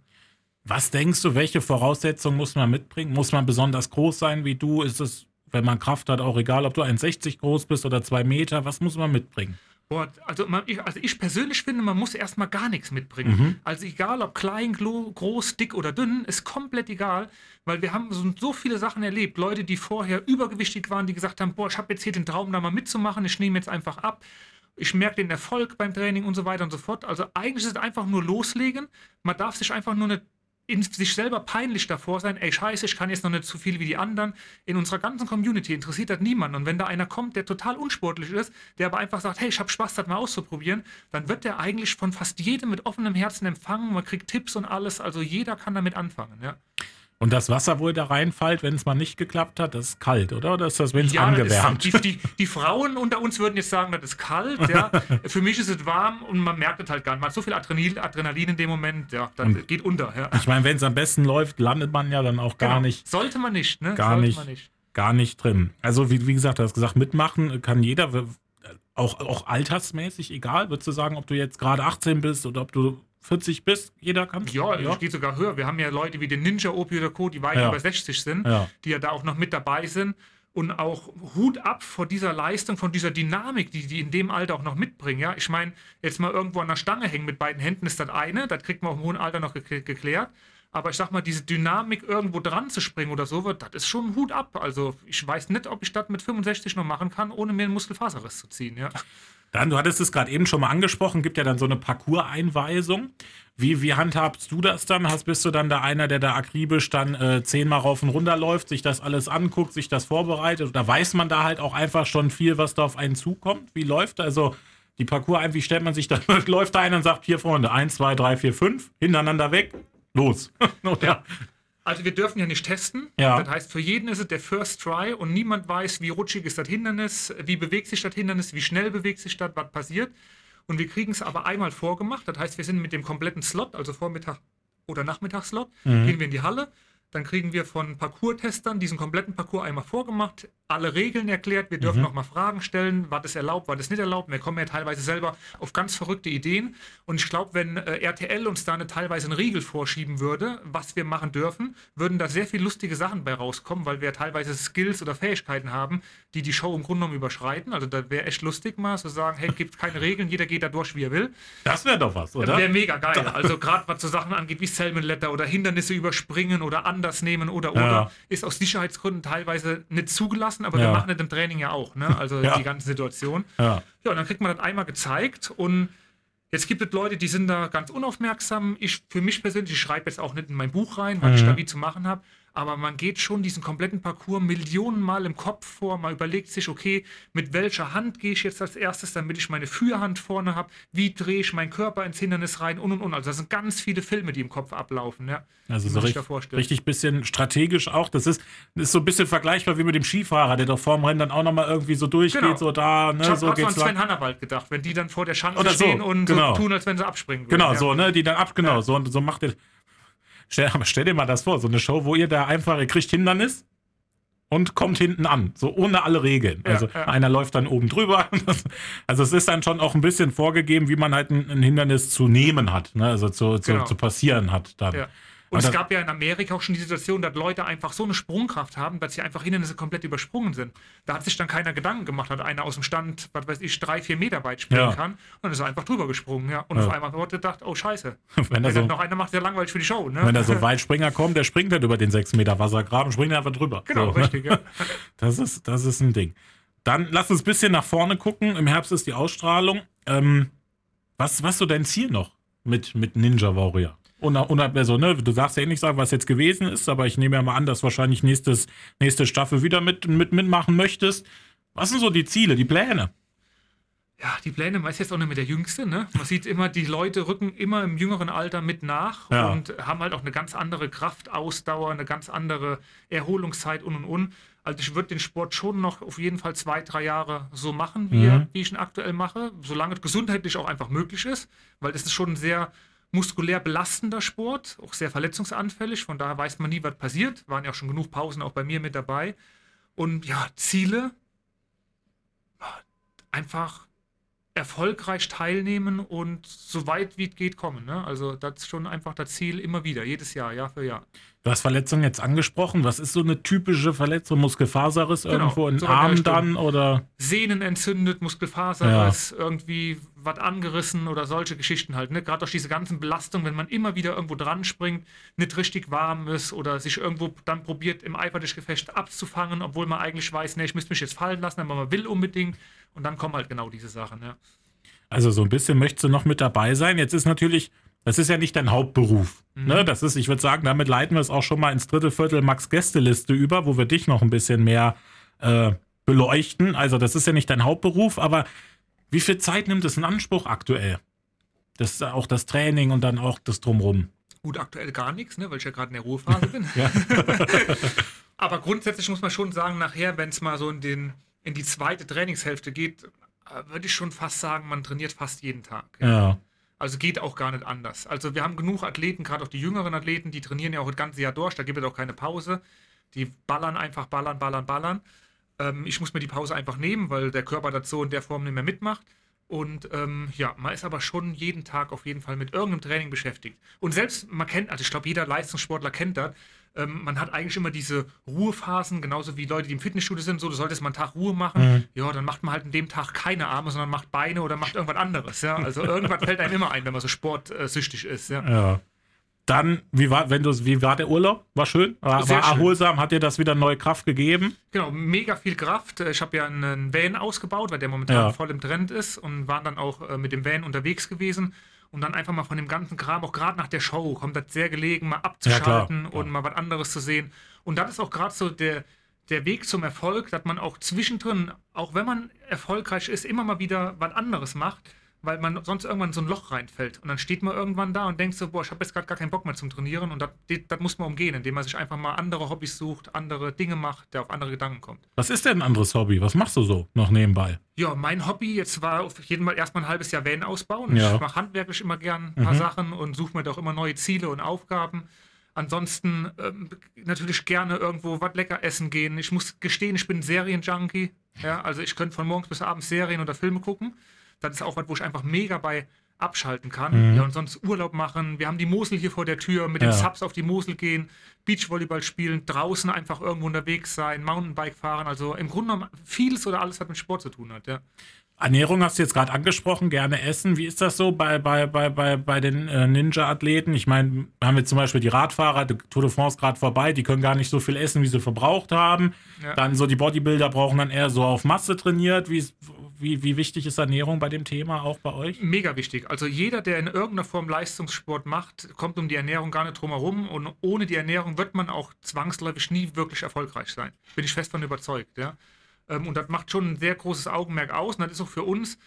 Was denkst du, welche Voraussetzungen muss man mitbringen? Muss man besonders groß sein wie du? Ist es, wenn man Kraft hat, auch egal, ob du 1,60 groß bist oder 2 Meter? Was muss man mitbringen? Boah, also, man, ich, also ich persönlich finde, man muss erstmal gar nichts mitbringen. Also egal ob klein, groß, dick oder dünn, ist komplett egal, weil wir haben so, so viele Sachen erlebt. Leute, die vorher übergewichtig waren, die gesagt haben, boah, ich habe jetzt hier den Traum, da mal mitzumachen, ich nehme jetzt einfach ab. Ich merke den Erfolg beim Training und so weiter und so fort. Also eigentlich ist es einfach nur loslegen. Man darf sich einfach nur nicht in sich selber peinlich davor sein, ey scheiße, ich kann jetzt noch nicht so viel wie die anderen. In unserer ganzen Community interessiert das niemand. Und wenn da einer kommt, der total unsportlich ist, der aber einfach sagt, hey, ich habe Spaß, das mal auszuprobieren, dann wird der eigentlich von fast jedem mit offenem Herzen empfangen. Man kriegt Tipps und alles. Also jeder kann damit anfangen. Ja, Und das Wasser, wo ihr da reinfällt, wenn es mal nicht geklappt hat, das ist kalt, oder? Oder ist das, wenn es ja angewärmt? ist, die, die, die Frauen unter uns würden jetzt sagen, das ist kalt. Ja. Für mich ist es warm und man merkt es halt gar nicht. Man hat so viel Adrenalin, Adrenalin in dem Moment, ja, das Und- geht unter. Ja. Ich meine, wenn es am besten läuft, landet man ja dann auch gar Genau. nicht, Sollte man nicht, ne? Gar nicht. Man nicht. gar nicht drin. Also wie, wie gesagt, du hast gesagt, mitmachen kann jeder, auch, auch altersmäßig, egal. Würdest du sagen, ob du jetzt gerade 18 bist oder ob du 40 bist, jeder kann Ja, es geht sogar höher. Wir haben ja Leute wie den Ninja Opi oder Co., die weit Ja. über 60 sind, Ja. die ja da auch noch mit dabei sind. Und auch Hut ab vor dieser Leistung, von dieser Dynamik, die die in dem Alter auch noch mitbringen. Ja, ich meine, jetzt mal irgendwo an der Stange hängen mit beiden Händen ist das eine, das kriegt man auch im hohen Alter noch gekl- geklärt. Aber ich sag mal, diese Dynamik irgendwo dran zu springen oder so, das ist schon ein Hut ab. Also ich weiß nicht, ob ich das mit 65 noch machen kann, ohne mir einen Muskelfaserriss zu ziehen. Ja. Dann, du hattest es gerade eben schon mal angesprochen, gibt ja dann so eine Parcours-Einweisung. Wie, wie handhabst du das dann? Hast, bist du dann da einer, der da akribisch dann äh, zehnmal rauf und runter läuft, sich das alles anguckt, sich das vorbereitet? Oder weiß man da halt auch einfach schon viel, was da auf einen zukommt? Wie läuft also die Parcours ein? Wie stellt man sich da? läuft da einer und sagt, hier Freunde, eins, zwei, drei, vier, fünf, hintereinander weg, los. Oder? Also wir dürfen ja nicht testen. Ja. Das heißt, für jeden ist es der First Try und niemand weiß, wie rutschig ist das Hindernis, wie bewegt sich das Hindernis, wie schnell bewegt sich das, was passiert. Und wir kriegen es aber einmal vorgemacht. Das heißt, wir sind mit dem kompletten Slot, also Vormittag oder Nachmittagsslot, gehen wir in die Halle. Dann kriegen wir von Parcours-Testern diesen kompletten Parcours einmal vorgemacht, alle Regeln erklärt. Wir dürfen noch mal Fragen stellen, was ist erlaubt, was ist nicht erlaubt. Wir kommen ja teilweise selber auf ganz verrückte Ideen. Und ich glaube, wenn äh, RTL uns da eine, teilweise einen Riegel vorschieben würde, was wir machen dürfen, würden da sehr viele lustige Sachen bei rauskommen, weil wir teilweise Skills oder Fähigkeiten haben, die die Show im Grunde genommen überschreiten. Also da wäre echt lustig mal zu sagen, hey, gibt keine Regeln, jeder geht da durch, wie er will. Das wäre doch was, oder? Wäre mega geil. Also gerade was so Sachen angeht wie Salmon Letter oder Hindernisse überspringen oder anders nehmen oder oder Ja. ist aus Sicherheitsgründen teilweise nicht zugelassen, aber wir Ja. machen das im Training ja auch, ne? Also die ganze Situation. Ja. Ja, und dann kriegt man das einmal gezeigt und jetzt gibt es Leute, die sind da ganz unaufmerksam. Ich für mich persönlich, ich schreibe jetzt auch nicht in mein Buch rein, was ich da wie zu machen habe. Aber man geht schon diesen kompletten Parcours Millionenmal im Kopf vor. Man überlegt sich, okay, mit welcher Hand gehe ich jetzt als erstes, damit ich meine Führhand vorne habe? Wie drehe ich meinen Körper ins Hindernis rein? Und und und. Also, das sind ganz viele Filme, die im Kopf ablaufen. Ja, also, so richtig, richtig bisschen strategisch auch. Das ist, das ist so ein bisschen vergleichbar wie mit dem Skifahrer, der doch vorm Rennen dann auch nochmal irgendwie so durchgeht, genau. so da. Ne, ich habe so an Sven Hannawald gedacht, wenn die dann vor der Schanze stehen so, und genau. so tun, als wenn sie abspringen würden. Genau, ja. so, ne, die dann ab, genau, ja. so, so macht der. Stell, stell, dir mal das vor, so eine Show, wo ihr da einfach, ihr kriegt Hindernis und kommt hinten an, so ohne alle Regeln. Ja, also ja. einer läuft dann oben drüber. also es ist dann schon auch ein bisschen vorgegeben, wie man halt ein, ein Hindernis zu nehmen hat, ne? also zu, zu, genau. zu passieren hat dann. Ja. Und es gab ja in Amerika auch schon die Situation, dass Leute einfach so eine Sprungkraft haben, dass sie einfach Hindernisse komplett übersprungen sind. Da hat sich dann keiner Gedanken gemacht, hat einer aus dem Stand, was weiß ich, drei, vier Meter weit springen ja. kann. Und dann ist er einfach drüber gesprungen, ja. Und ja. auf einmal wurde gedacht, oh scheiße. Wenn, Wenn so, noch einer macht, der langweilig für die Show, ne? Wenn da so ein Weitspringer kommt, der springt halt über den sechs Meter Wassergraben, springt einfach drüber. Genau, so, ne? richtig, ja. Das ist, das ist ein Ding. Dann lass uns ein bisschen nach vorne gucken. Im Herbst ist die Ausstrahlung. Ähm, was, was so dein Ziel noch mit, mit Ninja Warrior? Unab also, ne, du sagst ja eh nicht sagen, was jetzt gewesen ist, aber ich nehme ja mal an, dass wahrscheinlich nächstes, nächste Staffel wieder mit, mit mitmachen möchtest. Was sind so die Ziele, die Pläne? Ja, die Pläne, man ist jetzt auch nicht mehr der Jüngste, ne? Man sieht immer, die Leute rücken immer im jüngeren Alter mit nach ja. und haben halt auch eine ganz andere Kraftausdauer, eine ganz andere Erholungszeit und und und. Also ich würde den Sport schon noch auf jeden Fall zwei, drei Jahre so machen, wie, mhm. wie ich ihn aktuell mache, solange es gesundheitlich auch einfach möglich ist, weil das ist schon ein sehr muskulär belastender Sport, auch sehr verletzungsanfällig. Von daher weiß man nie, was passiert. Waren ja auch schon genug Pausen auch bei mir mit dabei. Und ja, Ziele einfach erfolgreich teilnehmen und so weit wie es geht kommen. Ne? Also das ist schon einfach das Ziel immer wieder, jedes Jahr, Jahr für Jahr. Du hast Verletzungen jetzt angesprochen. Was ist so eine typische Verletzung? Muskelfaserriss genau, irgendwo in den Arm dann oder? Sehnen entzündet, Muskelfaserriss, ja. irgendwie was angerissen oder solche Geschichten halt. Ne? Gerade durch diese ganzen Belastungen, wenn man immer wieder irgendwo dran springt, nicht richtig warm ist oder sich irgendwo dann probiert, im Eifer des Gefechts abzufangen, obwohl man eigentlich weiß, ne, ich müsste mich jetzt fallen lassen, aber man will unbedingt. Und dann kommen halt genau diese Sachen. Ja. Also so ein bisschen möchtest du noch mit dabei sein. Jetzt ist natürlich das ist ja nicht dein Hauptberuf. Mhm. Ne? Das ist, ich würde sagen, damit leiten wir es auch schon mal ins dritte Viertel Max Gästeliste über, wo wir dich noch ein bisschen mehr äh, beleuchten. Also, das ist ja nicht dein Hauptberuf, aber wie viel Zeit nimmt es in Anspruch aktuell? Das ist auch das Training und dann auch das Drumrum. Gut, aktuell gar nichts, ne, weil ich ja gerade in der Ruhephase bin. aber grundsätzlich muss man schon sagen, nachher, wenn es mal so in, den, in die zweite Trainingshälfte geht, äh, würde ich schon fast sagen, man trainiert fast jeden Tag. ja. ja. Also geht auch gar nicht anders. Also wir haben genug Athleten, gerade auch die jüngeren Athleten, die trainieren ja auch das ganze Jahr durch, da gibt es auch keine Pause. Die ballern einfach, ballern, ballern, ballern. Ähm, ich muss mir die Pause einfach nehmen, weil der Körper so in der Form nicht mehr mitmacht. Und ähm, ja, man ist aber schon jeden Tag auf jeden Fall mit irgendeinem Training beschäftigt. Und selbst, man kennt, also ich glaube, jeder Leistungssportler kennt das, ähm, man hat eigentlich immer diese Ruhephasen, genauso wie Leute, die im Fitnessstudio sind, so, du solltest mal einen Tag Ruhe machen. Mhm. Ja, dann macht man halt an dem Tag keine Arme, sondern macht Beine oder macht irgendwas anderes. Ja? Also irgendwas fällt einem immer ein, wenn man so sportsüchtig ist. Ja. ja. Dann, wie war, wenn du, wie war der Urlaub? War schön? War, war erholsam? Hat dir das wieder neue Kraft gegeben? Genau, mega viel Kraft. Ich habe ja einen Van ausgebaut, weil der momentan ja. voll im Trend ist und waren dann auch äh, mit dem Van unterwegs gewesen und dann einfach mal von dem ganzen Kram, auch gerade nach der Show, kommt das sehr gelegen, mal abzuschalten ja, und ja. mal was anderes zu sehen. Und das ist auch gerade so der, der Weg zum Erfolg, dass man auch zwischendrin, auch wenn man erfolgreich ist, immer mal wieder was anderes macht weil man sonst irgendwann so ein Loch reinfällt. Und dann steht man irgendwann da und denkt so, boah, ich habe jetzt gerade gar keinen Bock mehr zum Trainieren. Und das, das muss man umgehen, indem man sich einfach mal andere Hobbys sucht, andere Dinge macht, der auf andere Gedanken kommt. Was ist denn ein anderes Hobby? Was machst du so noch nebenbei? Ja, mein Hobby jetzt war auf jeden Fall erstmal ein halbes Jahr Van ausbauen. Ja. Ich mache handwerklich immer gern ein paar mhm. Sachen und suche mir doch immer neue Ziele und Aufgaben. Ansonsten ähm, natürlich gerne irgendwo was lecker essen gehen. Ich muss gestehen, ich bin ein Serienjunkie. Ja, also ich könnte von morgens bis abends Serien oder Filme gucken. Das ist auch was, wo ich einfach mega bei abschalten kann. Mhm. Ja, und sonst Urlaub machen. Wir haben die Mosel hier vor der Tür, mit den ja. Subs auf die Mosel gehen, Beachvolleyball spielen, draußen einfach irgendwo unterwegs sein, Mountainbike fahren. Also im Grunde genommen vieles oder alles, was mit Sport zu tun hat, ja. Ernährung hast du jetzt gerade angesprochen, gerne essen. Wie ist das so bei, bei, bei, bei, bei den äh, Ninja-Athleten? Ich meine, haben wir zum Beispiel die Radfahrer, die Tour de France gerade vorbei, die können gar nicht so viel essen, wie sie verbraucht haben. Ja. Dann so die Bodybuilder brauchen dann eher so auf Masse trainiert. Wie, Wie, wie wichtig ist Ernährung bei dem Thema auch bei euch? Mega wichtig. Also jeder, der in irgendeiner Form Leistungssport macht, kommt um die Ernährung gar nicht drum herum. Und ohne die Ernährung wird man auch zwangsläufig nie wirklich erfolgreich sein. Bin ich fest davon überzeugt. Ja? Ähm, und das macht schon ein sehr großes Augenmerk aus. Und das ist auch für uns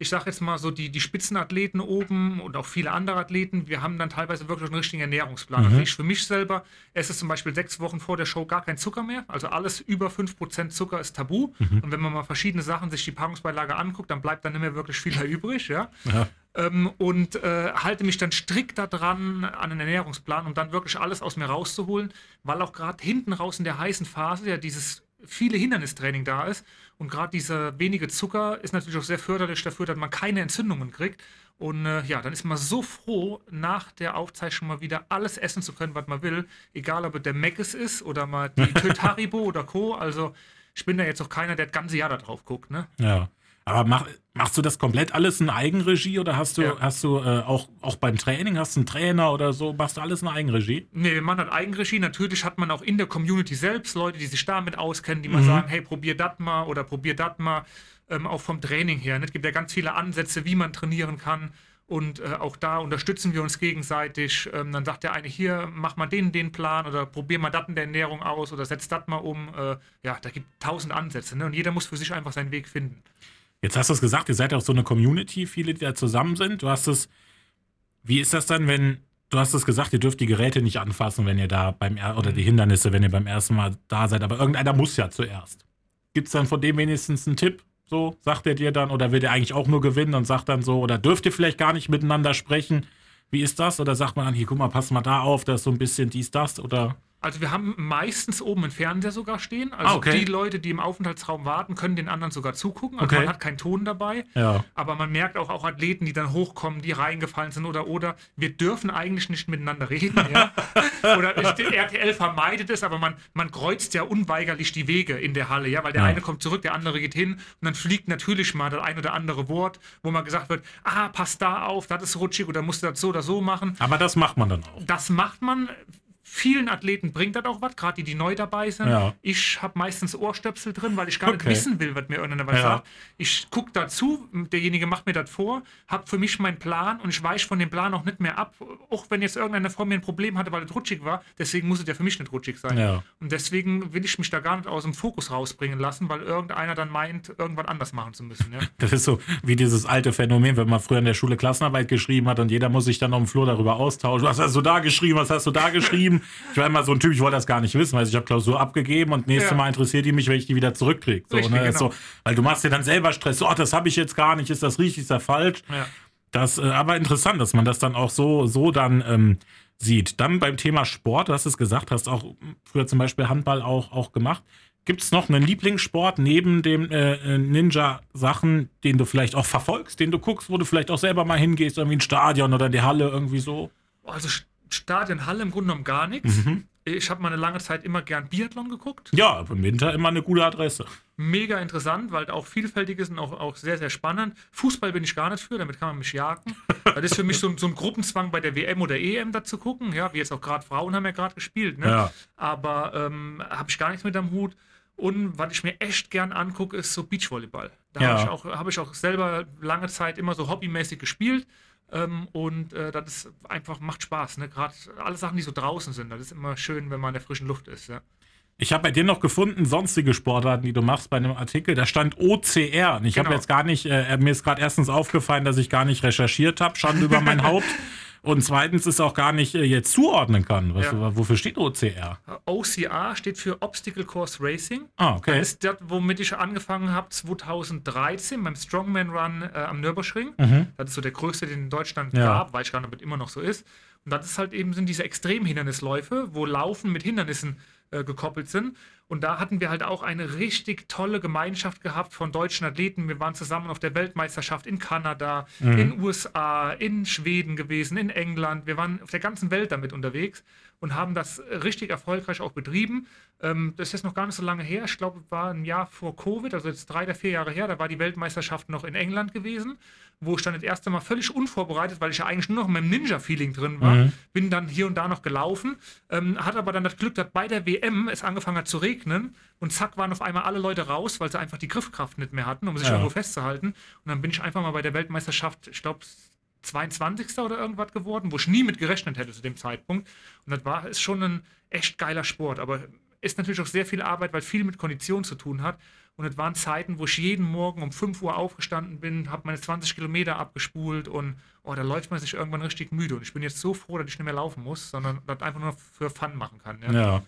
ich sage jetzt mal so, die, die Spitzenathleten oben und auch viele andere Athleten, wir haben dann teilweise wirklich einen richtigen Ernährungsplan. Mhm. Also ich für mich selber esse zum Beispiel sechs Wochen vor der Show gar kein Zucker mehr. Also alles über 5% Zucker ist tabu. Mhm. Und wenn man mal verschiedene Sachen sich die Packungsbeilage anguckt, dann bleibt dann nicht mehr wirklich viel da übrig. Ja? ja. Ähm, und äh, halte mich dann strikt daran an den Ernährungsplan, um dann wirklich alles aus mir rauszuholen, weil auch gerade hinten raus in der heißen Phase ja dieses viele Hindernistraining da ist. Und gerade dieser wenige Zucker ist natürlich auch sehr förderlich dafür, dass man keine Entzündungen kriegt. Und äh, ja, dann ist man so froh, nach der Aufzeichnung mal wieder alles essen zu können, was man will. Egal, ob es der Meckes ist oder mal die Tötaribo oder Co. Also ich bin da jetzt auch keiner, der das ganze Jahr da drauf guckt. Ne? Ja. Aber mach, machst du das komplett alles in Eigenregie oder hast du, ja. hast du äh, auch, auch beim Training, hast du einen Trainer oder so, machst du alles in Eigenregie? Nee, man hat Eigenregie. Natürlich hat man auch in der Community selbst Leute, die sich damit auskennen, die mal mhm. sagen, hey, probier das mal oder probier das mal. Ähm, auch vom Training her. Ne? Es gibt ja ganz viele Ansätze, wie man trainieren kann. Und äh, auch da unterstützen wir uns gegenseitig. Ähm, dann sagt der eine hier, mach mal den, den Plan oder probier mal das in der Ernährung aus oder setz das mal um. Äh, ja, da gibt tausend Ansätze. Ne? Und jeder muss für sich einfach seinen Weg finden. Jetzt hast du es gesagt, ihr seid ja auch so eine Community, viele, die da zusammen sind. Du hast es, wie ist das dann, wenn, du hast es gesagt, ihr dürft die Geräte nicht anfassen, wenn ihr da beim, oder die Hindernisse, wenn ihr beim ersten Mal da seid, aber irgendeiner muss ja zuerst. Gibt es dann von dem wenigstens einen Tipp? So, sagt er dir dann, oder will der eigentlich auch nur gewinnen und sagt dann so, oder dürft ihr vielleicht gar nicht miteinander sprechen? Wie ist das? Oder sagt man dann, hier, guck mal, pass mal da auf, da ist so ein bisschen dies, das, oder? Also wir haben meistens oben einen Fernseher sogar stehen. Also ah, okay. die Leute, die im Aufenthaltsraum warten, können den anderen sogar zugucken. Also okay. man hat keinen Ton dabei. Ja. Aber man merkt auch, auch Athleten, die dann hochkommen, die reingefallen sind oder oder. Wir dürfen eigentlich nicht miteinander reden. Ja? oder RTL vermeidet es, aber man, man kreuzt ja unweigerlich die Wege in der Halle, ja, weil der ja. eine kommt zurück, der andere geht hin und dann fliegt natürlich mal das ein oder andere Wort, wo man gesagt wird, ah, pass da auf, das ist rutschig oder musst du das so oder so machen. Aber das macht man dann auch. Das macht man Vielen Athleten bringt das auch was, gerade die, die neu dabei sind. Ja. Ich habe meistens Ohrstöpsel drin, weil ich gar okay. nicht wissen will, was mir irgendeiner was ja. sagt. Ich gucke dazu, derjenige macht mir das vor, habe für mich meinen Plan und ich weiche von dem Plan auch nicht mehr ab. Auch wenn jetzt irgendeiner vor mir ein Problem hatte, weil es rutschig war, deswegen muss es ja für mich nicht rutschig sein. Ja. Und deswegen will ich mich da gar nicht aus dem Fokus rausbringen lassen, weil irgendeiner dann meint, irgendwas anders machen zu müssen. Das ist so wie dieses alte Phänomen, wenn man früher in der Schule Klassenarbeit geschrieben hat und jeder muss sich dann auf dem Flur darüber austauschen. Was hast du da geschrieben? Was hast du da geschrieben? Ich war immer so ein Typ, ich wollte das gar nicht wissen, weil ich habe Klausur abgegeben und nächstes ja. Mal interessiert die mich, wenn ich die wieder zurückkriege. So, ne? genau. so, weil du machst dir dann selber Stress, oh, das habe ich jetzt gar nicht, ist das richtig, ist das falsch? Ja. Das, äh, aber interessant, dass man das dann auch so, so dann ähm, sieht. Dann beim Thema Sport, du hast es gesagt, hast auch früher zum Beispiel Handball auch, auch gemacht. Gibt es noch einen Lieblingssport neben dem äh, äh, Ninja-Sachen, den du vielleicht auch verfolgst, den du guckst, wo du vielleicht auch selber mal hingehst, irgendwie ein Stadion oder die Halle, irgendwie so? Also Stadion Halle im Grunde genommen gar nichts. Mhm. Ich habe mal eine lange Zeit immer gern Biathlon geguckt. Ja, im Winter immer eine gute Adresse. Mega interessant, weil auch vielfältig ist und auch, auch sehr, sehr spannend. Fußball bin ich gar nicht für, damit kann man mich jagen. das ist für mich so, so ein Gruppenzwang bei der WM oder EM da zu gucken. Ja, wie jetzt auch gerade Frauen haben ja gerade gespielt. Ne? Ja. Aber ähm, habe ich gar nichts mit am Hut. Und was ich mir echt gern angucke, ist so Beachvolleyball. Da ja. habe ich, auch, hab ich auch selber lange Zeit immer so hobbymäßig gespielt. Ähm, und äh, das ist einfach, macht Spaß. Ne? Gerade alle Sachen, die so draußen sind, das ist immer schön, wenn man in der frischen Luft ist. Ja. Ich habe bei dir noch gefunden, sonstige Sportarten, die du machst bei einem Artikel. Da stand OCR. Und ich genau. habe jetzt gar nicht, äh, mir ist gerade erstens aufgefallen, dass ich gar nicht recherchiert habe, schon über mein Haupt. Und zweitens ist auch gar nicht äh, jetzt zuordnen kann. Was, ja. Wofür steht OCR? OCR steht für Obstacle Course Racing. Ah, okay. Das ist das, womit ich angefangen habe 2013 beim Strongman Run äh, am Nürburgring. Mhm. Das ist so der größte, den in Deutschland ja. gab, weil ich gar nicht immer noch so ist. Und das ist halt eben sind diese Extremhindernisläufe, wo Laufen mit Hindernissen äh, gekoppelt sind. Und da hatten wir halt auch eine richtig tolle Gemeinschaft gehabt von deutschen Athleten. Wir waren zusammen auf der Weltmeisterschaft in Kanada, mhm. in USA, in Schweden gewesen, in England. Wir waren auf der ganzen Welt damit unterwegs und haben das richtig erfolgreich auch betrieben. Ähm, das ist jetzt noch gar nicht so lange her. Ich glaube, es war ein Jahr vor Covid, also jetzt drei oder vier Jahre her. Da war die Weltmeisterschaft noch in England gewesen, wo ich dann das erste Mal völlig unvorbereitet, weil ich ja eigentlich nur noch in meinem Ninja-Feeling drin war, mhm. bin dann hier und da noch gelaufen, ähm, hatte aber dann das Glück, dass bei der WM es angefangen hat zu regnen regnen und zack waren auf einmal alle Leute raus, weil sie einfach die Griffkraft nicht mehr hatten, um sich Ja. irgendwo festzuhalten. Und dann bin ich einfach mal bei der Weltmeisterschaft, ich glaube, 22. oder irgendwas geworden, wo ich nie mit gerechnet hätte zu dem Zeitpunkt. Und das war ist schon ein echt geiler Sport, aber ist natürlich auch sehr viel Arbeit, weil viel mit Kondition zu tun hat. Und es waren Zeiten, wo ich jeden Morgen um 5 Uhr aufgestanden bin, habe meine 20 Kilometer abgespult und oh, da läuft man sich irgendwann richtig müde. Und ich bin jetzt so froh, dass ich nicht mehr laufen muss, sondern das einfach nur für Fun machen kann. Ja. Ja.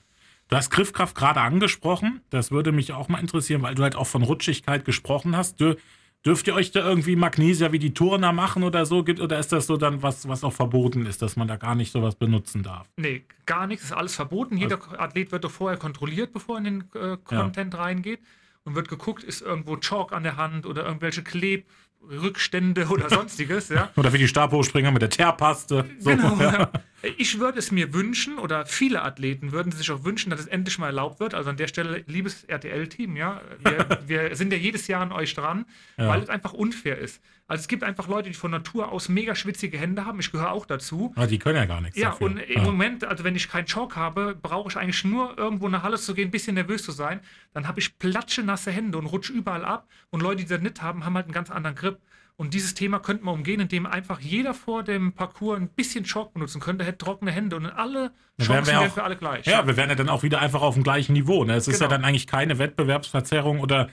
Du hast Griffkraft gerade angesprochen. Das würde mich auch mal interessieren, weil du halt auch von Rutschigkeit gesprochen hast. Dür dürft ihr euch da irgendwie Magnesia wie die Turner machen oder so? Oder ist das so dann was, was auch verboten ist, dass man da gar nicht sowas benutzen darf? Nee, gar nichts, ist alles verboten. Jeder Athlet wird doch vorher kontrolliert, bevor er in den äh, Content reingeht. Und wird geguckt, ist irgendwo Chalk an der Hand oder irgendwelche Klebrückstände oder sonstiges, ja. Oder wie die Stabhochspringer mit der Teerpaste. So, Genau. ja. Ich würde es mir wünschen, oder viele Athleten würden sich auch wünschen, dass es endlich mal erlaubt wird. Also an der Stelle, liebes RTL-Team, ja, wir, wir sind ja jedes Jahr an euch dran, Ja. weil es einfach unfair ist. Also es gibt einfach Leute, die von Natur aus mega schwitzige Hände haben. Ich gehöre auch dazu. Aber die können ja gar nichts Ja, dafür. und im Ja. Moment, also wenn ich keinen Chalk habe, brauche ich eigentlich nur irgendwo in eine Halle zu gehen, ein bisschen nervös zu sein. Dann habe ich platsche nasse Hände und rutsche überall ab. Und Leute, die das nicht haben, haben halt einen ganz anderen Grip. Und dieses Thema könnte man umgehen, indem einfach jeder vor dem Parcours ein bisschen Chalk benutzen könnte, hätte trockene Hände und alle Dann Chancen wären auch- für alle gleich. Ja, wir wären ja dann auch wieder einfach auf dem gleichen Niveau. Ne? Es ist ja Genau. dann eigentlich keine Wettbewerbsverzerrung oder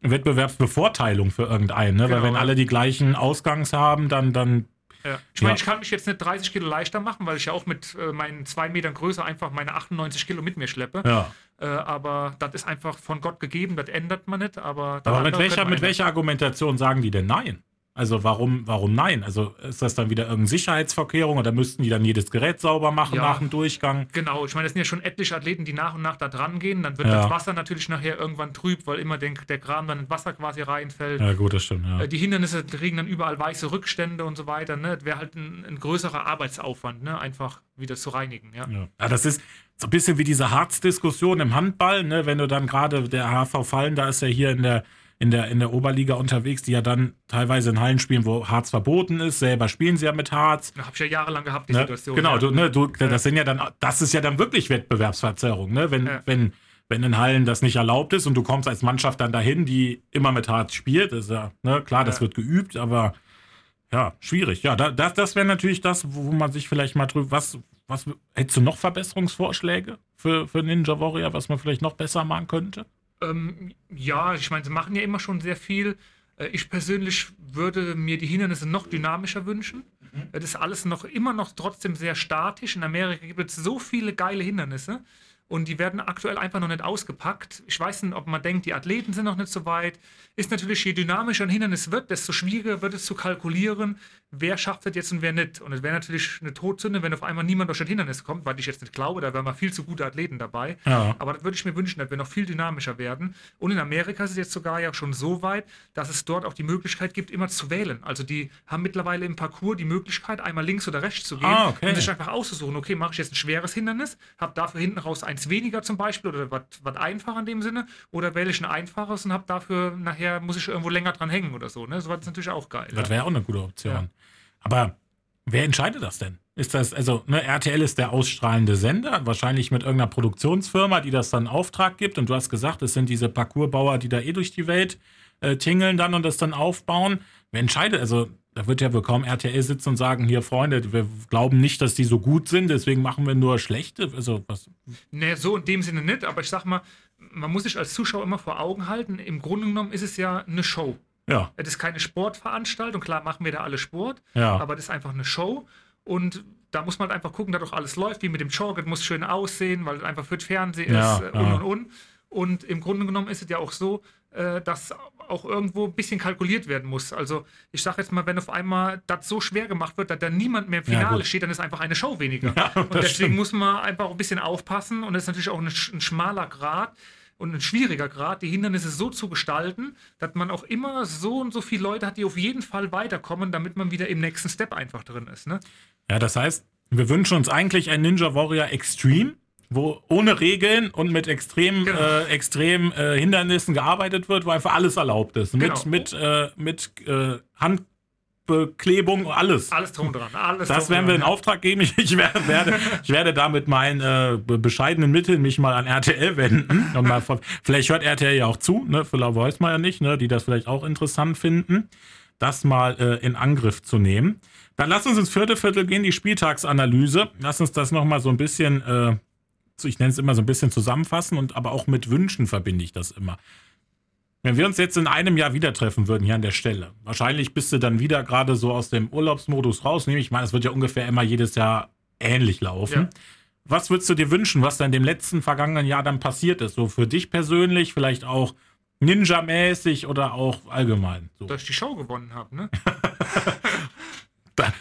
Wettbewerbsbevorteilung für irgendeinen. Ne? Weil Genau, wenn ja. alle die gleichen Ausgangs haben, dann, dann Ja. Ich meine, Ja. ich kann mich jetzt nicht 30 Kilo leichter machen, weil ich ja auch mit äh, meinen zwei Metern Größe einfach meine 98 Kilo mit mir schleppe. ja. Äh, aber das ist einfach von Gott gegeben, das ändert man nicht. Aber, Aber mit welcher, mit welcher Argumentation sagen die denn nein? Also warum, warum nein? Also ist das dann wieder irgendeine Sicherheitsvorkehrung oder müssten die dann jedes Gerät sauber machen Ja. nach dem Durchgang? Genau, ich meine, das sind ja schon etliche Athleten, die nach und nach da dran gehen. Dann wird Ja. das Wasser natürlich nachher irgendwann trüb, weil immer den, der Kram dann ins Wasser quasi reinfällt. Ja gut, das stimmt. Ja. Äh, Die Hindernisse kriegen dann überall weiße Rückstände und so weiter. Ne? Das wäre halt ein, ein größerer Arbeitsaufwand, ne? einfach wieder zu reinigen. Ja. Ja. ja, das ist so ein bisschen wie diese Harz-Diskussion im Handball, ne? wenn du dann gerade der HV Fallen, da ist ja hier in der, in, der, in der Oberliga unterwegs, die ja dann teilweise in Hallen spielen, wo Harz verboten ist. Selber spielen sie ja mit Harz. Da habe ich ja jahrelang gehabt, die Ne? Situation. Genau, ja. du, ne, du, das sind ja dann, das ist ja dann wirklich Wettbewerbsverzerrung, ne? Wenn, Ja. wenn, wenn in Hallen das nicht erlaubt ist und du kommst als Mannschaft dann dahin, die immer mit Harz spielt, ist ja, ne, klar, das Ja. wird geübt, aber ja, schwierig. Ja, da, das, das wäre natürlich das, wo man sich vielleicht mal drüber. Was, was hättest du noch Verbesserungsvorschläge für, für Ninja Warrior, was man vielleicht noch besser machen könnte? Ähm, ja, ich meine, sie machen ja immer schon sehr viel. Äh, Ich persönlich würde mir die Hindernisse noch dynamischer wünschen. Äh, Das ist alles noch immer noch trotzdem sehr statisch. In Amerika gibt es so viele geile Hindernisse und die werden aktuell einfach noch nicht ausgepackt. Ich weiß nicht, ob man denkt, die Athleten sind noch nicht so weit. Ist natürlich, je dynamischer ein Hindernis wird, desto schwieriger wird es zu kalkulieren, wer schafft es jetzt und wer nicht. Und es wäre natürlich eine Todsünde, wenn auf einmal niemand durch das Hindernis kommt, weil ich jetzt nicht glaube, da wären mal viel zu gute Athleten dabei. Ja. Aber das würde ich mir wünschen, dass wir noch viel dynamischer werden. Und in Amerika ist es jetzt sogar ja schon so weit, dass es dort auch die Möglichkeit gibt, immer zu wählen. Also die haben mittlerweile im Parcours die Möglichkeit, einmal links oder rechts zu gehen Ah, okay. und sich einfach auszusuchen, okay, mache ich jetzt ein schweres Hindernis, habe dafür hinten raus eins weniger zum Beispiel oder was einfacher in dem Sinne, oder wähle ich ein einfaches und habe dafür nachher, muss ich irgendwo länger dran hängen oder so. Ne? So was ist natürlich auch geil. Das wäre auch eine gute Option. Ja. Aber wer entscheidet das denn? Ist das, also, ne, RTL ist der ausstrahlende Sender, wahrscheinlich mit irgendeiner Produktionsfirma, die das dann Auftrag gibt. Und du hast gesagt, es sind diese Parcoursbauer, die da eh durch die Welt äh, tingeln dann und das dann aufbauen. Wer entscheidet? Also, da wird ja wohl kaum RTL sitzen und sagen, hier, Freunde, wir glauben nicht, dass die so gut sind, deswegen machen wir nur schlechte. Also, was, Ne, so in dem Sinne nicht, aber ich sag mal, man muss sich als Zuschauer immer vor Augen halten, im Grunde genommen ist es ja eine Show. ja, Es ist keine Sportveranstaltung, klar machen wir da alle Sport, Ja. aber das ist einfach eine Show und da muss man halt einfach gucken, dass doch alles läuft, wie mit dem Chalk, es muss schön aussehen, weil es einfach für das Fernsehen Ja, ist äh, und ja. und und. Und im Grunde genommen ist es ja auch so, äh, dass auch irgendwo ein bisschen kalkuliert werden muss. Also ich sage jetzt mal, wenn auf einmal das so schwer gemacht wird, dass da niemand mehr im Ja, Finale gut. steht, dann ist einfach eine Show weniger. Ja, und deswegen stimmt. muss man einfach auch ein bisschen aufpassen und das ist natürlich auch ein, ein schmaler Grad und ein schwieriger Grad, die Hindernisse so zu gestalten, dass man auch immer so und so viele Leute hat, die auf jeden Fall weiterkommen, damit man wieder im nächsten Step einfach drin ist. Ne? Ja, das heißt, wir wünschen uns eigentlich ein Ninja Warrior Extreme, wo ohne Regeln und mit extrem, Genau. äh, extrem äh, Hindernissen gearbeitet wird, wo einfach alles erlaubt ist. Mit, Genau. mit, äh, mit äh, Hand, Beklebung, alles. Alles drum dran. Alles das drum werden wir in Auftrag geben. Ich, ich werde, werde, ich werde da mit meinen äh, bescheidenen Mitteln mich mal an RTL wenden. Und mal, von- vielleicht hört RTL ja auch zu, ne? Vielleicht weiß man ja nicht, ne? Die das vielleicht auch interessant finden, das mal äh, in Angriff zu nehmen. Dann lass uns ins vierte Viertel gehen, die Spieltagsanalyse. Lass uns das nochmal so ein bisschen, äh, ich nenne es immer so ein bisschen zusammenfassen und aber auch mit Wünschen verbinde ich das immer. Wenn wir uns jetzt in einem Jahr wieder treffen würden hier an der Stelle, wahrscheinlich bist du dann wieder gerade so aus dem Urlaubsmodus raus. Nehme ich mal, es wird ja ungefähr immer jedes Jahr ähnlich laufen. Ja. Was würdest du dir wünschen, was da in dem letzten vergangenen Jahr dann passiert ist? So für dich persönlich, vielleicht auch Ninja-mäßig oder auch allgemein? So. Dass ich die Show gewonnen habe, ne?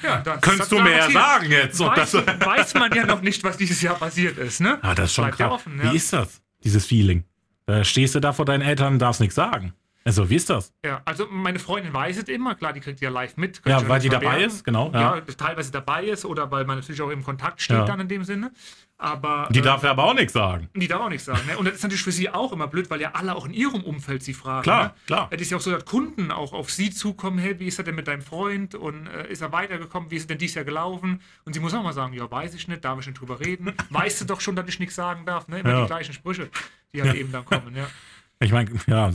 Ja, das- könntest du mir ja garantiert. sagen jetzt. Weiß, weiß man ja noch nicht, was dieses Jahr passiert ist, ne? ah, das ist schon krass. offen, ja. Wie ist das, dieses Feeling? Da stehst du da vor deinen Eltern und darfst nichts sagen. Also, wie ist das? Ja, also meine Freundin weiß es immer, klar, die kriegt ja live mit. Ja, weil die dabei ist, genau, Ja. ja. teilweise dabei ist oder weil man natürlich auch im Kontakt steht Ja. dann in dem Sinne. Aber Die äh, darf ja aber auch nichts sagen. die darf auch nichts sagen. Ne? Und das ist natürlich für sie auch immer blöd, weil ja alle auch in ihrem Umfeld sie fragen. Klar, ne? klar. Es ist ja auch so, dass Kunden auch auf sie zukommen, hey, wie ist er denn mit deinem Freund und äh, ist er weitergekommen, wie ist es denn dieses Jahr gelaufen? Und sie muss auch mal sagen, ja, weiß ich nicht, darf ich nicht drüber reden. weißt du doch schon, dass ich nichts sagen darf, ne? Immer Ja. die gleichen Sprüche, die halt eben dann kommen, ja. Ich meine, ja,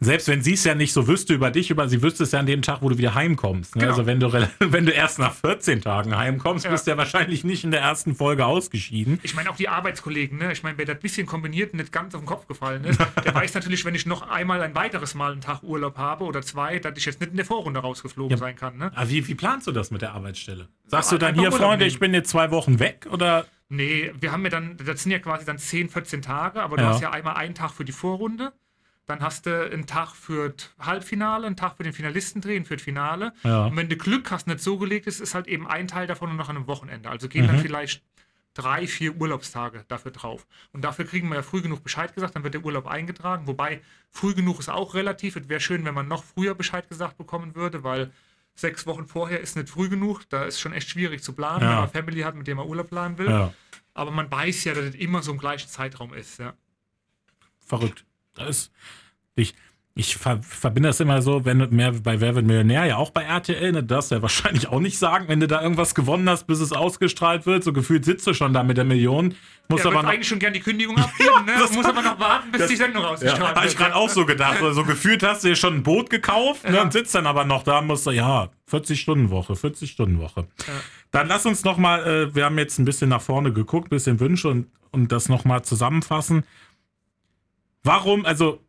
selbst wenn sie es ja nicht so wüsste über dich, über sie wüsste es ja an dem Tag, wo du wieder heimkommst. Ne? Genau. Also wenn du, wenn du erst nach 14 Tagen heimkommst, Ja. bist du ja wahrscheinlich nicht in der ersten Folge ausgeschieden. Ich meine auch die Arbeitskollegen, ne? Ich meine, wer das bisschen kombiniert und nicht ganz auf den Kopf gefallen ist, der weiß natürlich, wenn ich noch einmal ein weiteres Mal einen Tag Urlaub habe oder zwei, dass ich jetzt nicht in der Vorrunde rausgeflogen sein kann, ne? Aber wie, wie planst du das mit der Arbeitsstelle? Sagst Ja, du dann hier, Urlaub Freunde, nehmen. ich bin jetzt zwei Wochen weg oder? Nee, wir haben ja dann, das sind ja quasi dann 10, 14 Tage, aber du Ja. hast ja einmal einen Tag für die Vorrunde, dann hast du einen Tag für das Halbfinale, einen Tag für den Finalistendreh, für das Finale. Ja. Und wenn du Glück hast, nicht so gelegt ist, ist halt eben ein Teil davon nur noch an einem Wochenende. Also gehen dann Mhm. vielleicht drei, vier Urlaubstage dafür drauf. Und dafür kriegen wir ja früh genug Bescheid gesagt, dann wird der Urlaub eingetragen. Wobei früh genug ist auch relativ. Es wäre schön, wenn man noch früher Bescheid gesagt bekommen würde, weil sechs Wochen vorher ist nicht früh genug. Da ist schon echt schwierig zu planen, Ja. wenn man Family hat, mit dem man Urlaub planen will. Ja, Aber man weiß ja, dass es immer so im gleichen Zeitraum ist. Ja. verrückt. Das ist, ich, ich ver verbinde das immer so, wenn du mehr bei Wer wird Millionär, ja auch bei RTL, ne, das ja wahrscheinlich auch nicht sagen, wenn du da irgendwas gewonnen hast, bis es ausgestrahlt wird. So gefühlt sitzt du schon da mit der Million. Muss Er aber noch, eigentlich schon gern die Kündigung abgeben, ne? das- muss aber noch warten, bis das- die Sendung Ja, ausgestrahlt habe ich gerade auch so gedacht. Also, so gefühlt hast du dir schon ein Boot gekauft ne, Ja. und sitzt dann aber noch da und musst du, ja, 40-Stunden-Woche, 40-Stunden-Woche. Dann lass uns noch mal, äh, wir haben jetzt ein bisschen nach vorne geguckt, ein bisschen Wünsche und, und das noch mal zusammenfassen. Warum, also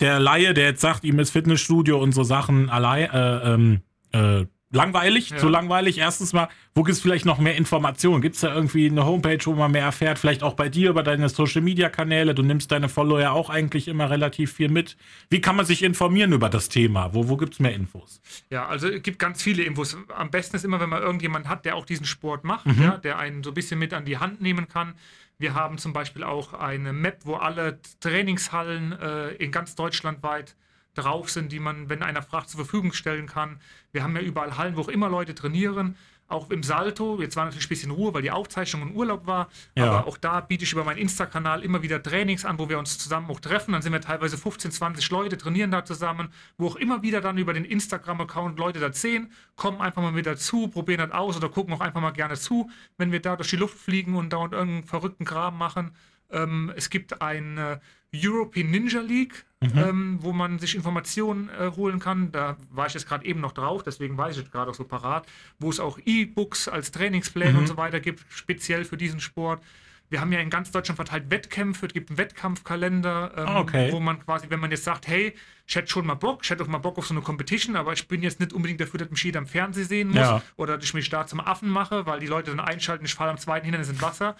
der Laie, der jetzt sagt, ihm ist Fitnessstudio und so Sachen allein, äh, ähm, äh, langweilig, Ja. zu langweilig. Erstens mal, wo gibt es vielleicht noch mehr Informationen? Gibt es da irgendwie eine Homepage, wo man mehr erfährt? Vielleicht auch bei dir über deine Social Media Kanäle. Du nimmst deine Follower ja auch eigentlich immer relativ viel mit. Wie kann man sich informieren über das Thema? Wo, wo gibt es mehr Infos? Ja, also es gibt ganz viele Infos. Am besten ist immer, wenn man irgendjemand hat, der auch diesen Sport macht, Mhm. ja, der einen so ein bisschen mit an die Hand nehmen kann. Wir haben zum Beispiel auch eine Map, wo alle Trainingshallen äh, in ganz Deutschland weit drauf sind, die man, wenn einer fragt, zur Verfügung stellen kann. Wir haben ja überall Hallen, wo auch immer Leute trainieren. Auch im Salto, jetzt war natürlich ein bisschen Ruhe, weil die Aufzeichnung im Urlaub war. Ja. Aber auch da biete ich über meinen Insta-Kanal immer wieder Trainings an, wo wir uns zusammen auch treffen. Dann sind wir teilweise 15, 20 Leute, trainieren da zusammen, wo auch immer wieder dann über den Instagram-Account Leute das sehen, kommen einfach mal mit dazu, probieren das aus oder gucken auch einfach mal gerne zu, wenn wir da durch die Luft fliegen und dauernd irgendeinen verrückten Kram machen. Ähm, es gibt eine European Ninja League, ähm, wo man sich Informationen äh, holen kann. Da war ich jetzt gerade eben noch drauf, deswegen weiß ich es gerade auch so parat, wo es auch E-Books als Trainingspläne und so weiter gibt, speziell für diesen Sport. Wir haben ja in ganz Deutschland verteilt Wettkämpfe, es gibt einen Wettkampfkalender, ähm, Ah, okay. wo man quasi, wenn man jetzt sagt, hey, ich hätte schon mal Bock, ich hätte auch mal Bock auf so eine Competition, aber ich bin jetzt nicht unbedingt dafür, dass mich jeder im Fernsehen sehen muss Ja. oder dass ich mich da zum Affen mache, weil die Leute dann einschalten, ich falle am zweiten Hindernis in Wasser.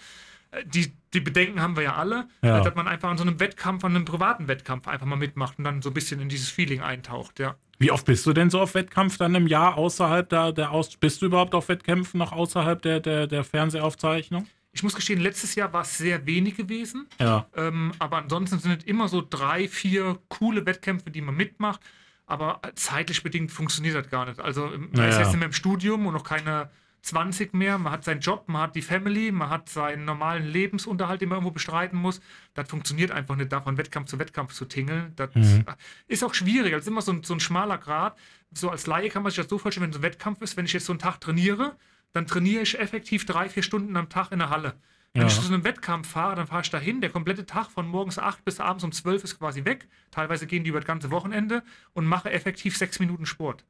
Äh, Die, die Bedenken haben wir ja alle, Ja. äh, dass man einfach an so einem Wettkampf, an einem privaten Wettkampf einfach mal mitmacht und dann so ein bisschen in dieses Feeling eintaucht, ja. Wie oft bist du denn so auf Wettkampf dann im Jahr außerhalb der, der Aus... Bist du überhaupt auf Wettkämpfen noch außerhalb der, der, der Fernsehaufzeichnung? Ich muss gestehen, letztes Jahr war es sehr wenig gewesen. Ja. Ähm, aber ansonsten sind es immer so drei, vier coole Wettkämpfe, die man mitmacht. Aber zeitlich bedingt funktioniert das gar nicht. Also man Ja, ist jetzt nicht mehr im Studium und noch keine 20 mehr, man hat seinen Job, man hat die Family, man hat seinen normalen Lebensunterhalt, den man irgendwo bestreiten muss. Das funktioniert einfach nicht, da von Wettkampf zu Wettkampf zu tingeln. Das mhm. ist auch schwierig, das ist immer so ein, so ein schmaler Grad. So als Laie kann man sich das so vorstellen, wenn so ein Wettkampf ist, wenn ich jetzt so einen Tag trainiere, dann trainiere ich effektiv drei, vier Stunden am Tag in der Halle. Wenn ja. ich zu so einem Wettkampf fahre, dann fahre ich dahin. Der komplette Tag von morgens 8 bis abends um 12 ist quasi weg. Teilweise gehen die über das ganze Wochenende und mache effektiv sechs Minuten Sport.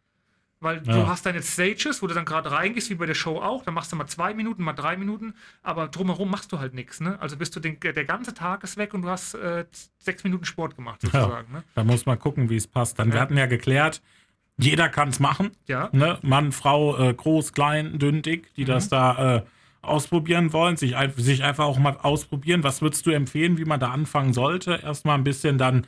Weil ja. du hast deine Stages, wo du dann gerade reingehst, wie bei der Show auch. Dann machst du mal zwei Minuten, mal drei Minuten, aber drumherum machst du halt nichts. Ne? Also bist du den, der ganze Tag ist weg und du hast äh, sechs Minuten Sport gemacht, sozusagen. Ja. Ne? Da muss man gucken, wie es passt. Dann, ja. Wir hatten ja geklärt, jeder kann es machen. Ja. Ne? Mann, Frau, äh, groß, klein, dünn, dick, die mhm. das da äh, ausprobieren wollen, sich, sich einfach auch mal ausprobieren. Was würdest du empfehlen, wie man da anfangen sollte? Erstmal ein bisschen dann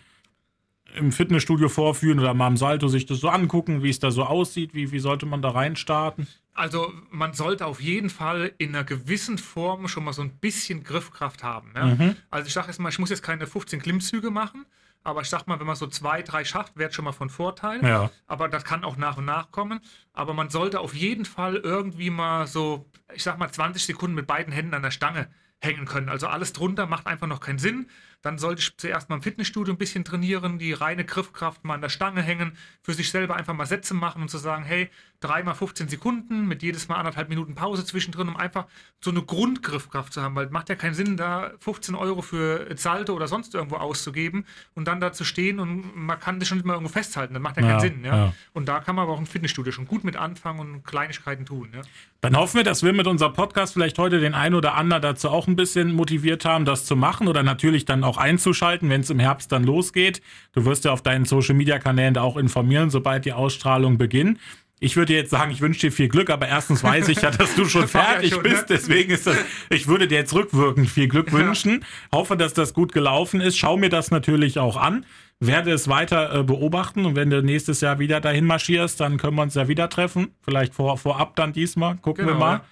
im Fitnessstudio vorführen oder mal im Salto sich das so angucken, wie es da so aussieht? Wie, wie sollte man da reinstarten? Also man sollte auf jeden Fall in einer gewissen Form schon mal so ein bisschen Griffkraft haben. Ja? Mhm. Also ich sage jetzt mal, ich muss jetzt keine 15 Klimmzüge machen, aber ich sag mal, wenn man so zwei, drei schafft, wäre schon mal von Vorteil. Ja. Aber das kann auch nach und nach kommen. Aber man sollte auf jeden Fall irgendwie mal so, ich sag mal, 20 Sekunden mit beiden Händen an der Stange hängen können. Also alles drunter macht einfach noch keinen Sinn. Dann sollte ich zuerst mal im Fitnessstudio ein bisschen trainieren, die reine Griffkraft mal an der Stange hängen, für sich selber einfach mal Sätze machen und zu sagen, hey, dreimal 15 Sekunden mit jedes Mal anderthalb Minuten Pause zwischendrin, um einfach so eine Grundgriffkraft zu haben, weil es macht ja keinen Sinn, da 15 Euro für Salto oder sonst irgendwo auszugeben und dann da zu stehen und man kann das schon immer irgendwo festhalten. Das macht ja, ja keinen Sinn. Ja? ja? Und da kann man aber auch im Fitnessstudio schon gut mit anfangen und Kleinigkeiten tun. Ja? Dann hoffen wir, dass wir mit unserem Podcast vielleicht heute den einen oder anderen dazu auch ein bisschen motiviert haben, das zu machen oder natürlich dann auch einzuschalten, wenn es im Herbst dann losgeht. Du wirst ja auf deinen Social Media Kanälen da auch informieren, sobald die Ausstrahlung beginnt. Ich würde jetzt sagen, ich wünsche dir viel Glück, aber erstens weiß ich ja, dass du schon fertig ja schon, bist. Ne? Deswegen ist das, ich würde dir jetzt rückwirkend viel Glück wünschen. Hoffe, dass das gut gelaufen ist. Schau mir das natürlich auch an. Werde es weiter äh, beobachten und wenn du nächstes Jahr wieder dahin marschierst, dann können wir uns ja wieder treffen. Vielleicht vor, vorab dann diesmal. Gucken genau, wir mal. Ja.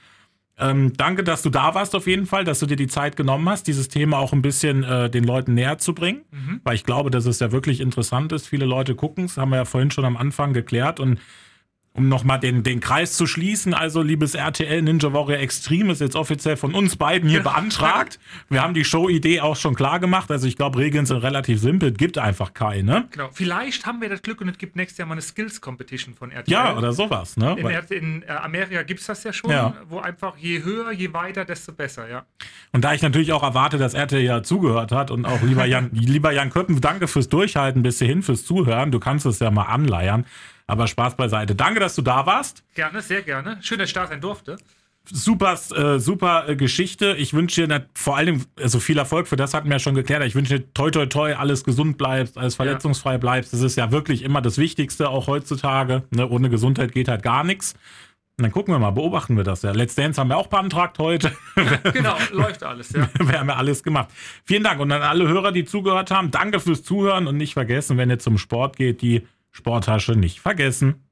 Ähm, danke, dass du da warst auf jeden Fall, dass du dir die Zeit genommen hast, dieses Thema auch ein bisschen äh, den Leuten näher zu bringen, mhm. weil ich glaube, dass es ja wirklich interessant ist. Viele Leute gucken es, haben wir ja vorhin schon am Anfang geklärt und um nochmal den, den Kreis zu schließen, also liebes RTL Ninja Warrior Extreme ist jetzt offiziell von uns beiden hier beantragt. Wir haben die Show-Idee auch schon klar gemacht. Also ich glaube, Regeln sind relativ simpel. Gibt einfach keine. Genau. Vielleicht haben wir das Glück und es gibt nächstes Jahr mal eine Skills Competition von RTL. Ja, oder sowas. Ne? In, in äh, Amerika gibt es das ja schon, ja. wo einfach je höher, je weiter, desto besser, ja. Und da ich natürlich auch erwarte, dass RTL ja zugehört hat und auch lieber Jan, lieber Jan Köppen, danke fürs Durchhalten bis hierhin, fürs Zuhören. Du kannst es ja mal anleiern. Aber Spaß beiseite. Danke, dass du da warst. Gerne, sehr gerne. Schön, dass ich da sein durfte. Super, äh, super äh, Geschichte. Ich wünsche dir vor allem also viel Erfolg. Für das hatten wir ja schon geklärt. Ich wünsche dir toi toi toi, alles gesund bleibst, alles verletzungsfrei ja. bleibst. Das ist ja wirklich immer das Wichtigste, auch heutzutage. Ne? Ohne Gesundheit geht halt gar nichts. Und dann gucken wir mal, beobachten wir das ja. Let's Dance haben wir auch beantragt heute. genau, läuft alles, ja. wir haben ja alles gemacht. Vielen Dank. Und an alle Hörer, die zugehört haben, danke fürs Zuhören und nicht vergessen, wenn ihr zum Sport geht, die Sporttasche nicht vergessen.